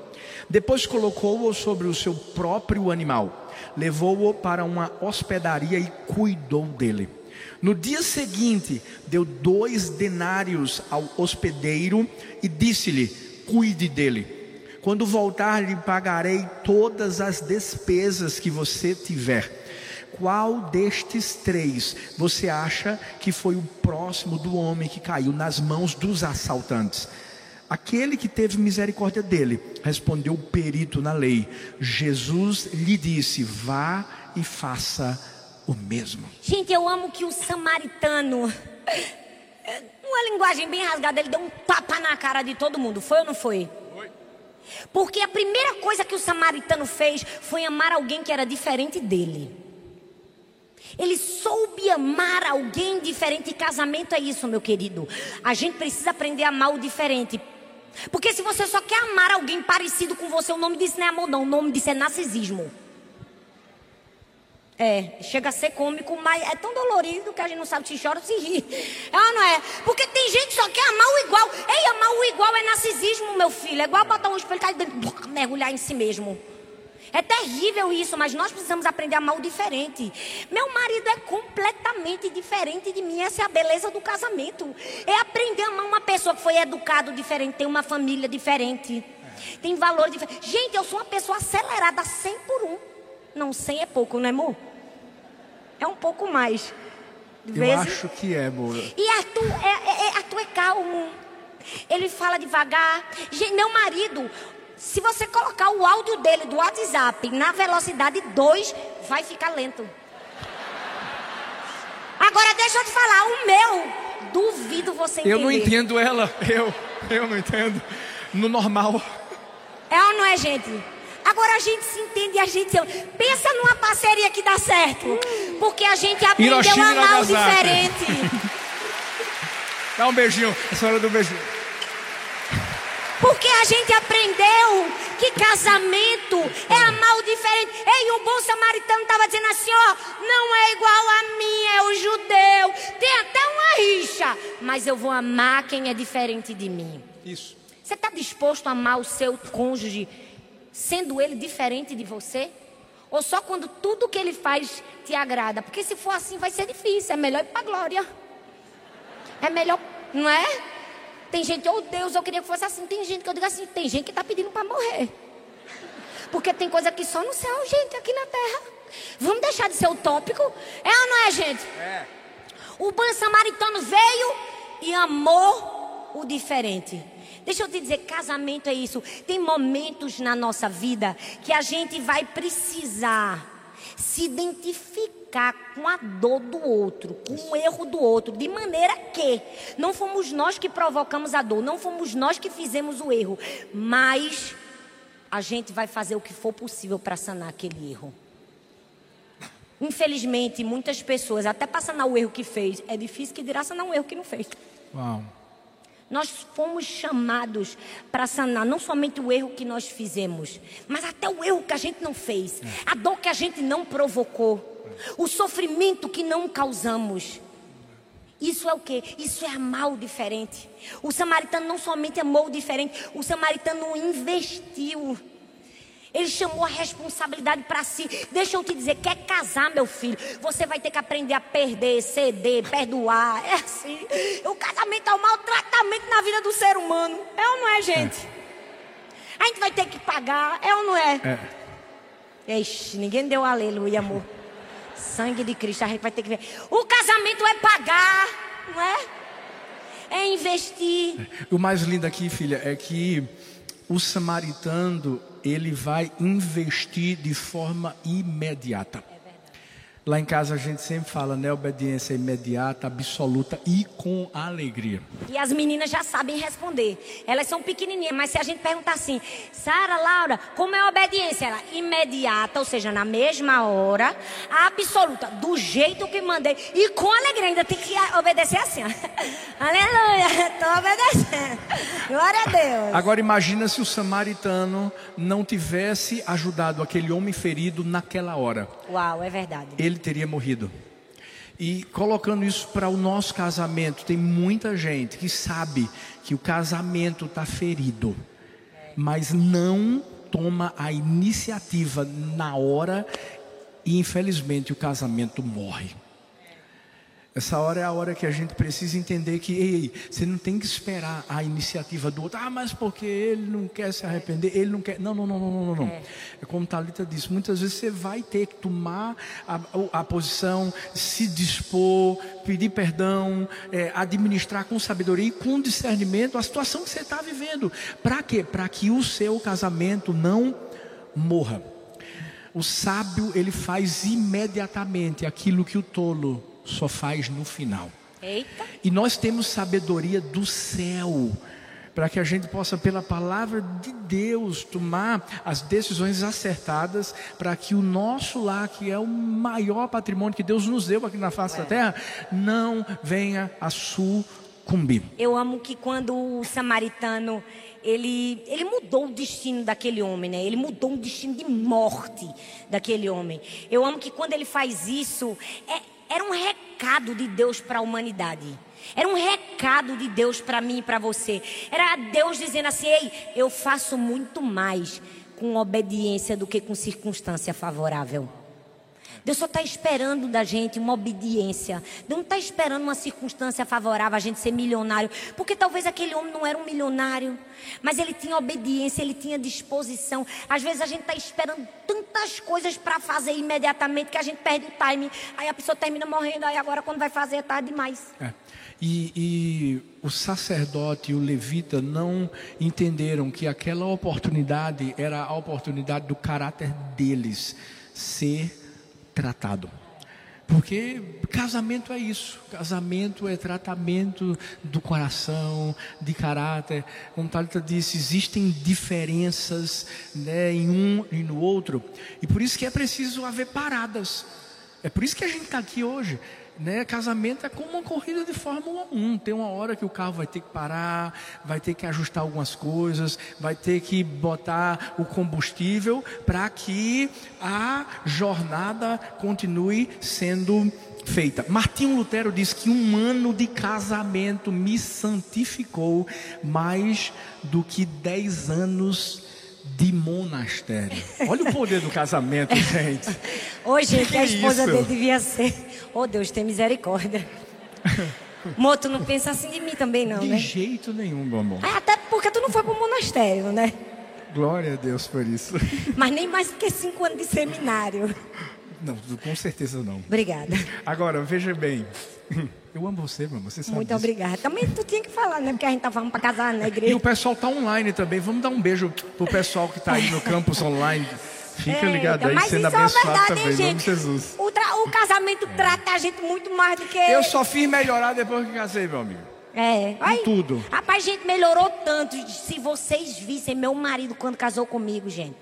Depois colocou-o sobre o seu próprio animal, levou-o para uma hospedaria e cuidou dele. No dia seguinte, deu dois denários ao hospedeiro e disse-lhe: Cuide dele. Quando voltar, lhe pagarei todas as despesas que você tiver. Qual destes três você acha que foi o próximo do homem que caiu nas mãos dos assaltantes? Aquele que teve misericórdia dele, respondeu o perito na lei. Jesus lhe disse: Vá e faça o mesmo. Gente, eu amo que o samaritano, uma linguagem bem rasgada, ele deu um tapa na cara de todo mundo. Foi ou não foi? Porque a primeira coisa que o samaritano fez foi amar alguém que era diferente dele. Ele soube amar alguém diferente. E casamento é isso, meu querido. A gente precisa aprender a amar o diferente. Porque se você só quer amar alguém parecido com você, o nome disso não é amor, não. O nome disso é narcisismo. É, chega a ser cômico, mas é tão dolorido que a gente não sabe se chora ou se ri. Ou não é? Porque tem gente que só quer amar o igual. Ei, amar o igual é narcisismo, meu filho. É igual botar um espelho e mergulhar em si mesmo. É terrível isso, mas nós precisamos aprender a amar o diferente. Meu marido é completamente diferente de mim. Essa é a beleza do casamento. É aprender a amar uma pessoa que foi educado diferente, tem uma família diferente, tem valor diferente. Gente, eu sou uma pessoa acelerada 100 por um. Não, 100 é pouco, não é, amor? É um pouco mais. De eu acho que é, amor. E Arthur é, é, é, Arthur é calmo. Ele fala devagar. Gente, meu marido, se você colocar o áudio dele do WhatsApp na velocidade 2, vai ficar lento. Agora deixa eu te falar, o meu, duvido você entender. Eu não entendo ela, eu, eu não entendo. No normal. É ou não é, gente? Agora a gente se entende e a gente se Pensa numa parceria que dá certo. Porque a gente aprendeu Hiroshima a amar o diferente. [laughs] Dá um beijinho, a senhora do beijinho. Porque a gente aprendeu que casamento é amar o diferente. Ei, o bom samaritano estava dizendo assim: ó, não é igual a mim, é o judeu. Tem até uma rixa, mas eu vou amar quem é diferente de mim. Isso. Você está disposto a amar o seu cônjuge sendo ele diferente de você? Ou só quando tudo que ele faz te agrada? Porque se for assim vai ser difícil. É melhor ir para a glória. É melhor, não é? Tem gente, oh Deus, eu queria que fosse assim. Tem gente que eu digo assim, tem gente que está pedindo para morrer. Porque tem coisa que só no céu, gente, aqui na terra. Vamos deixar de ser utópico? É ou não é, gente? É. O bom samaritano veio e amou o diferente. Deixa eu te dizer, casamento é isso. Tem momentos na nossa vida que a gente vai precisar se identificar com a dor do outro, com o erro do outro, de maneira que não fomos nós que provocamos a dor, não fomos nós que fizemos o erro, mas a gente vai fazer o que for possível para sanar aquele erro. Infelizmente, muitas pessoas, até para sanar o erro que fez, é difícil que dirá sanar um erro que não fez. Uau. Nós fomos chamados para sanar não somente o erro que nós fizemos, mas até o erro que a gente não fez, a dor que a gente não provocou, o sofrimento que não causamos. Isso é o que? Isso é amar o diferente. O samaritano não somente amou o diferente, o samaritano investiu. Ele chamou a responsabilidade para si. Deixa eu te dizer, quer casar, meu filho? Você vai ter que aprender a perder, ceder, perdoar. É assim. O casamento é o maltratamento na vida do ser humano. É ou não é, gente? É. A gente vai ter que pagar, é ou não é? É. Ixi, ninguém deu aleluia, amor. Sangue de Cristo, a gente vai ter que ver. O casamento é pagar, não é? É investir. O mais lindo aqui, filha, é que o samaritano ele vai investir de forma imediata. Lá em casa a gente sempre fala, né? Obediência imediata, absoluta e com alegria. E as meninas já sabem responder. Elas são pequenininhas, mas se a gente perguntar assim, Sara, Laura, como é a obediência? Ela, imediata, ou seja, na mesma hora, absoluta, do jeito que mandei. E com alegria, ainda tem que obedecer assim. [laughs] Aleluia, [laughs] estou obedecendo. Glória a Deus. Agora imagina se o samaritano não tivesse ajudado aquele homem ferido naquela hora. Uau, é verdade. Ele ele teria morrido. E colocando isso para o nosso casamento, tem muita gente que sabe que o casamento está ferido, mas não toma a iniciativa na hora e infelizmente o casamento morre. Essa hora é a hora que a gente precisa entender que, ei, você não tem que esperar a iniciativa do outro. Ah, mas porque ele não quer se arrepender, ele não quer. Não, não, não, não, não, não. É, é como Talita disse, muitas vezes você vai ter que tomar a, a posição, se dispor, pedir perdão, é, administrar com sabedoria e com discernimento a situação que você está vivendo. Para quê? Para que o seu casamento não morra. O sábio ele faz imediatamente aquilo que o tolo só faz no final. Eita. E nós temos sabedoria do céu para que a gente possa, pela palavra de Deus, tomar as decisões acertadas, para que o nosso lar, que é o maior patrimônio que Deus nos deu aqui na face é. da terra, não venha a sucumbir. Eu amo que quando o samaritano ele, ele mudou o destino daquele homem, né? Ele mudou o destino de morte daquele homem. Eu amo que quando ele faz isso, é, era um recado de Deus para a humanidade. Era um recado de Deus para mim e para você. Era Deus dizendo assim: Ei, eu faço muito mais com obediência do que com circunstância favorável. Deus só está esperando da gente uma obediência. Deus não está esperando uma circunstância favorável a gente ser milionário. Porque talvez aquele homem não era um milionário. Mas ele tinha obediência, ele tinha disposição. Às vezes a gente está esperando tantas coisas para fazer imediatamente que a gente perde o time. Aí a pessoa termina morrendo. Aí agora quando vai fazer é tarde demais. É. E, e, o sacerdote e o levita não entenderam que aquela oportunidade era a oportunidade do caráter deles ser tratado. Porque casamento é isso. Casamento é tratamento do coração, de caráter. Como Thalita disse, existem diferenças né, em um e no outro. E por isso que é preciso haver paradas. É por isso que a gente está aqui hoje. Né? Casamento é como uma corrida de Fórmula 1. Tem uma hora que o carro vai ter que parar, vai ter que ajustar algumas coisas, vai ter que botar o combustível para que a jornada continue sendo feita. Martinho Lutero diz que um ano de casamento me santificou mais do que dez anos de monastério. Olha o poder do casamento, [laughs] gente. Hoje que, que a é esposa é dele devia ser. Oh Deus, tem misericórdia. Moto, não pensa assim de mim também, não, de né? De jeito nenhum, meu amor. Ah, até porque tu não foi pro monastério, né? Glória a Deus por isso. [laughs] Mas nem mais do que cinco anos de seminário. Não, com certeza não. Obrigada. Agora, veja bem. Eu amo você, meu amor. Você sabe Muito disso. obrigada. Também tu tinha que falar, né? Porque a gente tá falando para casar na igreja. E o pessoal tá online também. Vamos dar um beijo pro pessoal que tá aí no campus online. Fica ligado aí, sendo isso abençoado é verdade, também, hein, gente? Jesus. O, tra... o casamento é. trata a gente muito mais do que. Eu só fiz melhorar depois que casei, meu amigo. É. Aí, tudo. Rapaz, a gente melhorou tanto. Se vocês vissem meu marido quando casou comigo, gente.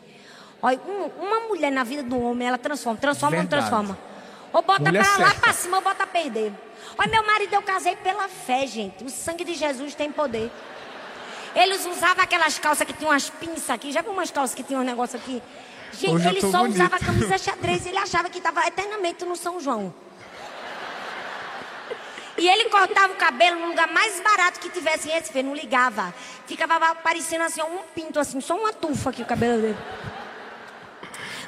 Olha, um, uma mulher na vida do homem, ela transforma. Transforma ou não transforma? Ou bota mulher pra lá pra cima ou bota a perder. Olha, meu marido, eu casei pela fé, gente. O sangue de Jesus tem poder. Eles usavam aquelas calças que tinham umas pinças aqui. Já viu umas calças que tinham um negócio aqui? Gente, Hoje ele só bonito. usava camisa [laughs] xadrez. Ele achava que estava eternamente no São João. E ele cortava o cabelo no lugar mais barato que tivesse em Recife. Não ligava. Ficava parecendo assim, um pinto assim, só uma tufa aqui o cabelo dele.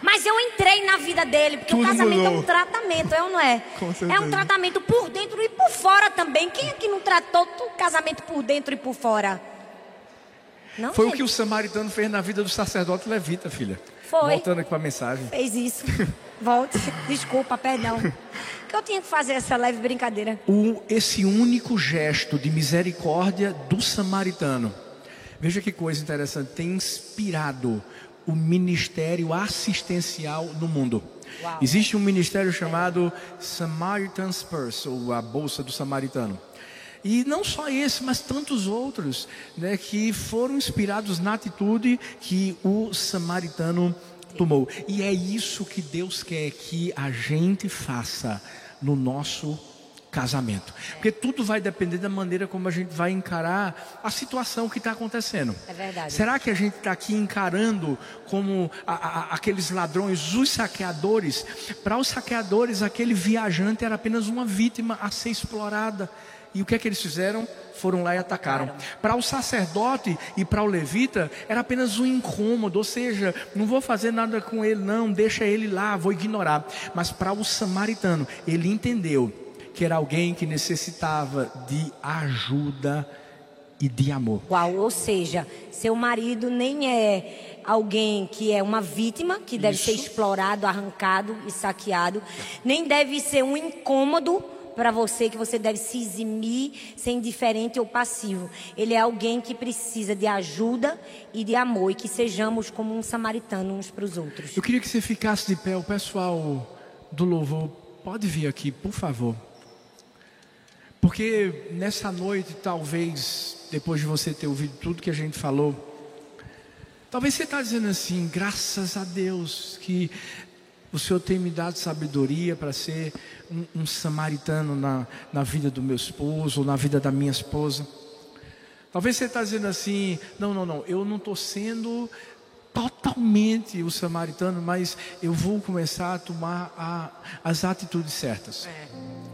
Mas eu entrei na vida dele, porque Tudo o casamento mudou. é um tratamento, é ou não é? [laughs] É um tratamento por dentro e por fora também. Quem aqui não tratou o casamento por dentro e por fora? Não, Foi gente. o que o samaritano fez na vida do sacerdote levita, filha. Foi. Voltando aqui para a mensagem. Fez isso. [laughs] Volte. Desculpa, perdão. [laughs] que eu tinha que fazer essa leve brincadeira. O, esse único gesto de misericórdia do samaritano. Veja que coisa interessante. Tem inspirado o ministério assistencial no mundo. Uau. Existe um ministério chamado Samaritan's Purse, ou a Bolsa do Samaritano. E não só esse, mas tantos outros, né, que foram inspirados na atitude que o samaritano tomou. E é isso que Deus quer que a gente faça no nosso casamento. Porque tudo vai depender da maneira como a gente vai encarar a situação que está acontecendo. É verdade. Será que a gente está aqui encarando como a, a, aqueles ladrões, os saqueadores? Para os saqueadores, aquele viajante era apenas uma vítima a ser explorada. E o que é que eles fizeram? Foram lá e atacaram. Para o sacerdote e para o levita, era apenas um incômodo, ou seja, não vou fazer nada com ele, não, deixa ele lá, vou ignorar. Mas para o samaritano, ele entendeu que era alguém que necessitava de ajuda e de amor. Uau, ou seja, seu marido nem é alguém que é uma vítima, que deve Isso. ser explorado, arrancado e saqueado, nem deve ser um incômodo para você que você deve se eximir, ser indiferente ou passivo. Ele é alguém que precisa de ajuda e de amor e que sejamos como um samaritano uns para os outros. Eu queria que você ficasse de pé, o pessoal do louvor pode vir aqui, por favor. Porque nessa noite talvez depois de você ter ouvido tudo que a gente falou. Talvez você está dizendo assim, graças a Deus que o Senhor tem me dado sabedoria para ser um, um samaritano na, na vida do meu esposo ou na vida da minha esposa. Talvez você está dizendo assim, não, não, não, eu não estou sendo totalmente o samaritano, mas eu vou começar a tomar a, as atitudes certas. É.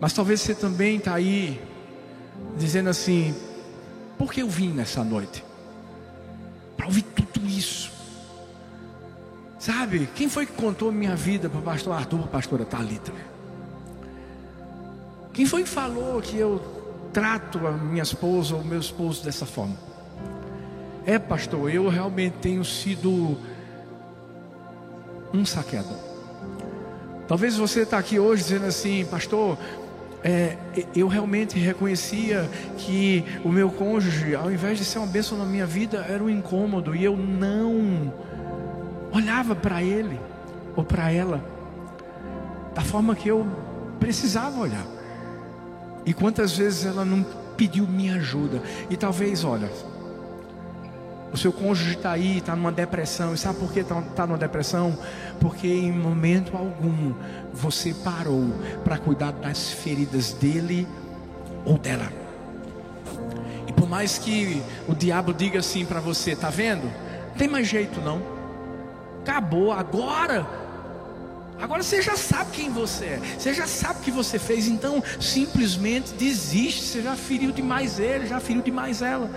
Mas talvez você também está aí dizendo assim, por que eu vim nessa noite? Para ouvir tudo isso. Sabe, quem foi que contou minha vida para o pastor Arthur, para a pastora Thalita? Quem foi que falou que eu trato a minha esposa ou meu esposo dessa forma? É, pastor, eu realmente tenho sido um saqueador. Talvez você está aqui hoje dizendo assim, pastor, é, eu realmente reconhecia que o meu cônjuge, ao invés de ser uma bênção na minha vida, era um incômodo e eu não olhava para ele ou para ela da forma que eu precisava olhar. E quantas vezes ela não pediu minha ajuda? E talvez, olha, o seu cônjuge está aí, está numa depressão. E sabe por que está tá numa depressão? Porque em momento algum você parou para cuidar das feridas dele ou dela. E por mais que o diabo diga assim para você, tá vendo? Não tem mais jeito não acabou, agora. Agora você já sabe quem você é, você já sabe o que você fez, então simplesmente desiste. Você já feriu demais ele, já feriu demais ela.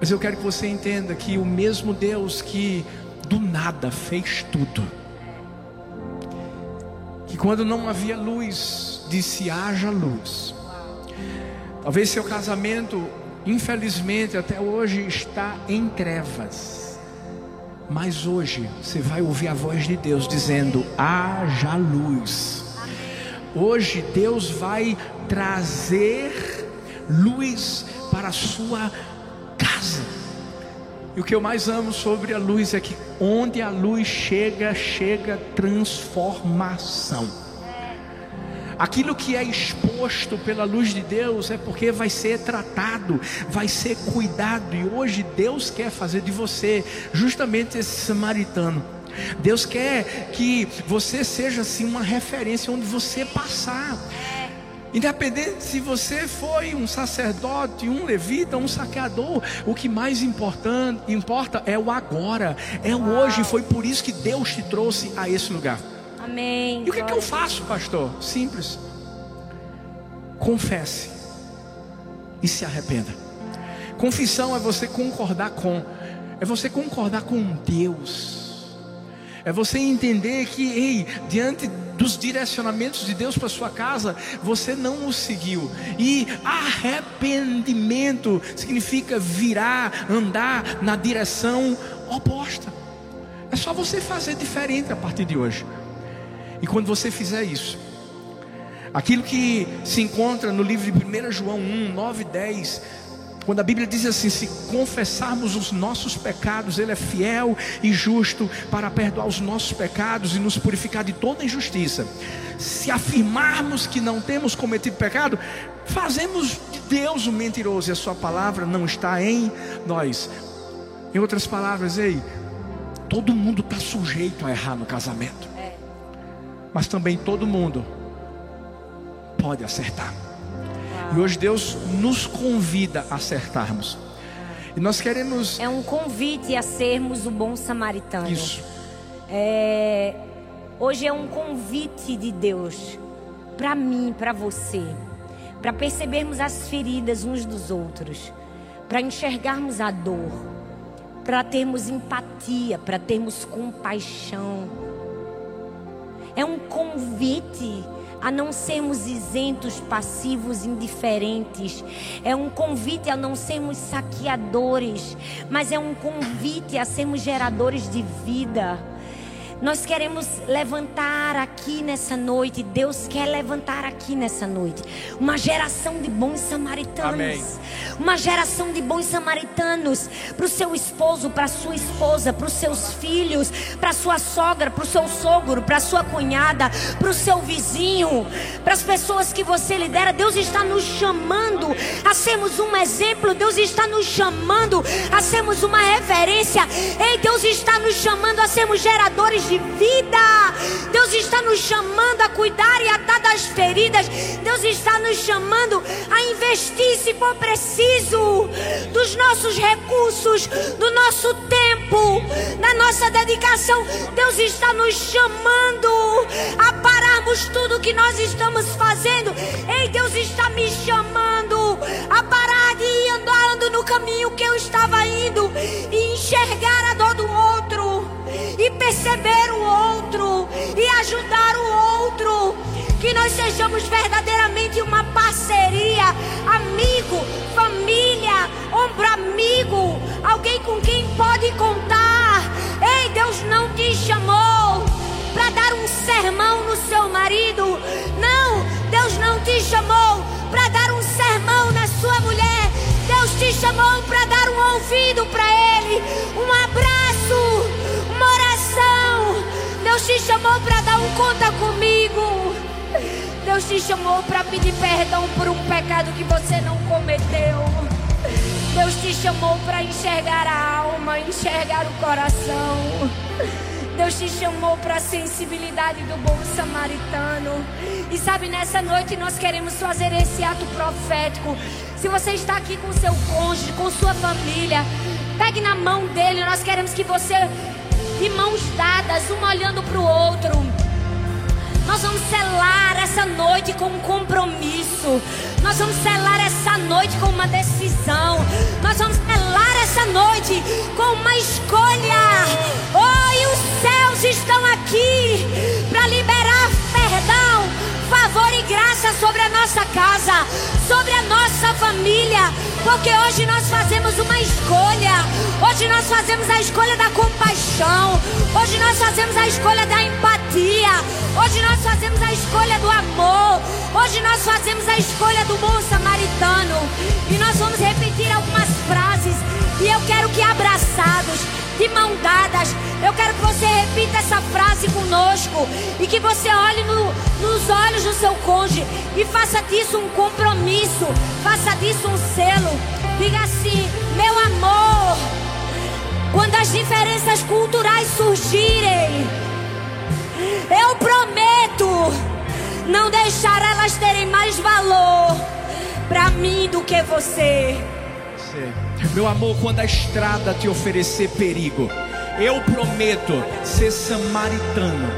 Mas eu quero que você entenda que o mesmo Deus que do nada fez tudo, que quando não havia luz, disse: haja luz. Talvez seu casamento, infelizmente, até hoje está em trevas. Mas hoje você vai ouvir a voz de Deus dizendo: haja luz. Hoje Deus vai trazer luz para a sua casa. E o que eu mais amo sobre a luz é que onde a luz chega, chega transformação. Aquilo que é exposto pela luz de Deus é porque vai ser tratado, vai ser cuidado. E hoje Deus quer fazer de você justamente esse samaritano. Deus quer que você seja assim uma referência onde você passar. Independente se você foi um sacerdote, um levita, um saqueador, o que mais importante, importa é o agora, é o hoje. Foi por isso que Deus te trouxe a esse lugar. Amém. E o que, que eu faço, pastor? Simples. Confesse e se arrependa. Confissão é você concordar com, é você concordar com Deus. É você entender que, ei, diante dos direcionamentos de Deus para sua casa, você não o seguiu. E arrependimento significa virar, andar na direção oposta. É só você fazer diferente a partir de hoje. E quando você fizer isso, aquilo que se encontra no livro de 1 João 1, 9 e 10, quando a Bíblia diz assim: se confessarmos os nossos pecados, Ele é fiel e justo para perdoar os nossos pecados e nos purificar de toda injustiça. Se afirmarmos que não temos cometido pecado, fazemos de Deus um mentiroso e a Sua palavra não está em nós. Em outras palavras, ei, todo mundo está sujeito a errar no casamento mas também todo mundo pode acertar. E hoje Deus nos convida a acertarmos. E nós queremos. É um convite a sermos o bom samaritano. Isso. É... Hoje é um convite de Deus para mim, para você, para percebermos as feridas uns dos outros, para enxergarmos a dor, para termos empatia, para termos compaixão é um convite a não sermos isentos, passivos, indiferentes. É um convite a não sermos saqueadores, mas é um convite a sermos geradores de vida. Nós queremos levantar aqui nessa noite, Deus quer levantar aqui nessa noite, uma geração de bons samaritanos, Amém. uma geração de bons samaritanos para o seu esposo, para sua esposa, para os seus filhos, para sua sogra, para o seu sogro, para sua cunhada, para o seu vizinho, para as pessoas que você lidera. Deus está nos chamando a sermos um exemplo. Deus está nos chamando a sermos uma referência. Ei, Deus está nos chamando a sermos geradores de vida. Deus está nos chamando a cuidar e atar das feridas. Deus está nos chamando a investir, se for preciso, dos nossos recursos, do nosso tempo, da nossa dedicação. Deus está nos chamando a pararmos tudo que nós estamos fazendo. Ei, Deus está me chamando a parar de ir andando no caminho que eu estava indo perceber o outro e ajudar o outro. Que nós sejamos verdadeiramente uma parceria, amigo, família, ombro amigo, alguém com quem pode contar. Ei, Deus não te chamou para dar um sermão no seu marido. Não, Deus não te chamou para dar um sermão na sua mulher. Deus te chamou para dar um ouvido para ele, um abraço, Deus te chamou para dar um conta comigo. Deus te chamou para pedir perdão por um pecado que você não cometeu. Deus te chamou para enxergar a alma, enxergar o coração. Deus te chamou para a sensibilidade do bom samaritano. E sabe, nessa noite nós queremos fazer esse ato profético. Se você está aqui com seu cônjuge, com sua família, pegue na mão dele. Nós queremos que você, mãos dadas, um olhando para o outro, nós vamos selar essa noite com um compromisso. Nós vamos selar essa noite com uma decisão. Nós vamos selar essa noite com uma escolha. Oh, e os céus estão aqui para liberar favor e graça sobre a nossa casa, sobre a nossa família. Porque hoje nós fazemos uma escolha. Hoje nós fazemos a escolha da compaixão. Hoje nós fazemos a escolha da empatia. Hoje nós fazemos a escolha do amor. Hoje nós fazemos a escolha do bom samaritano. E nós vamos repetir algumas frases. E eu quero que abraçados, de mão dadas, eu quero que você repita essa frase conosco. E que você olhe no, nos olhos do seu cônjuge. E faça disso um compromisso. Faça disso um selo. Diga assim: Meu amor. Quando as diferenças culturais surgirem, eu prometo não deixar elas terem mais valor para mim do que você. Meu amor, quando a estrada te oferecer perigo, eu prometo ser samaritano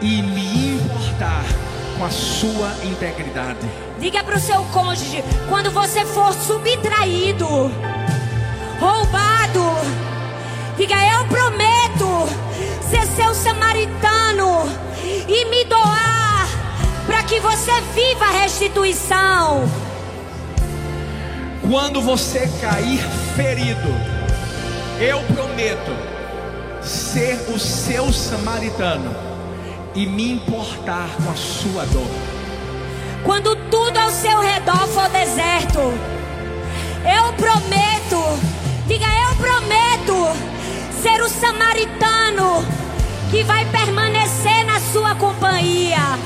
e me importar com a sua integridade. Diga para o seu cônjuge: quando você for subtraído, roubado, diga: Eu prometo ser seu samaritano e me doar para que você viva a restituição. Quando você cair ferido, eu prometo ser o seu samaritano e me importar com a sua dor. Quando tudo ao seu redor for deserto, eu prometo, diga eu prometo ser o samaritano que vai permanecer na sua companhia.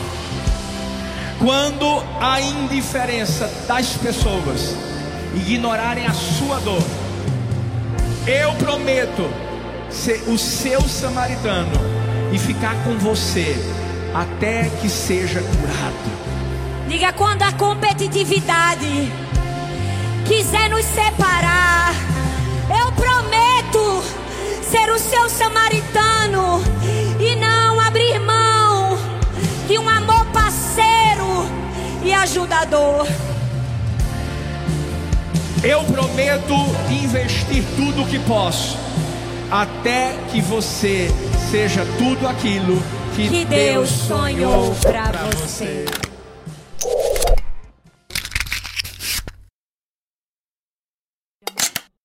Quando a indiferença das pessoas ignorarem a sua dor, eu prometo ser o seu samaritano e ficar com você até que seja curado. Diga quando a competitividade quiser nos separar, eu prometo ser o seu samaritano e não abrir mão de um amor parceiro e ajudador. Eu prometo investir tudo o que posso, até que você seja tudo aquilo que, Que Deus sonhou para você.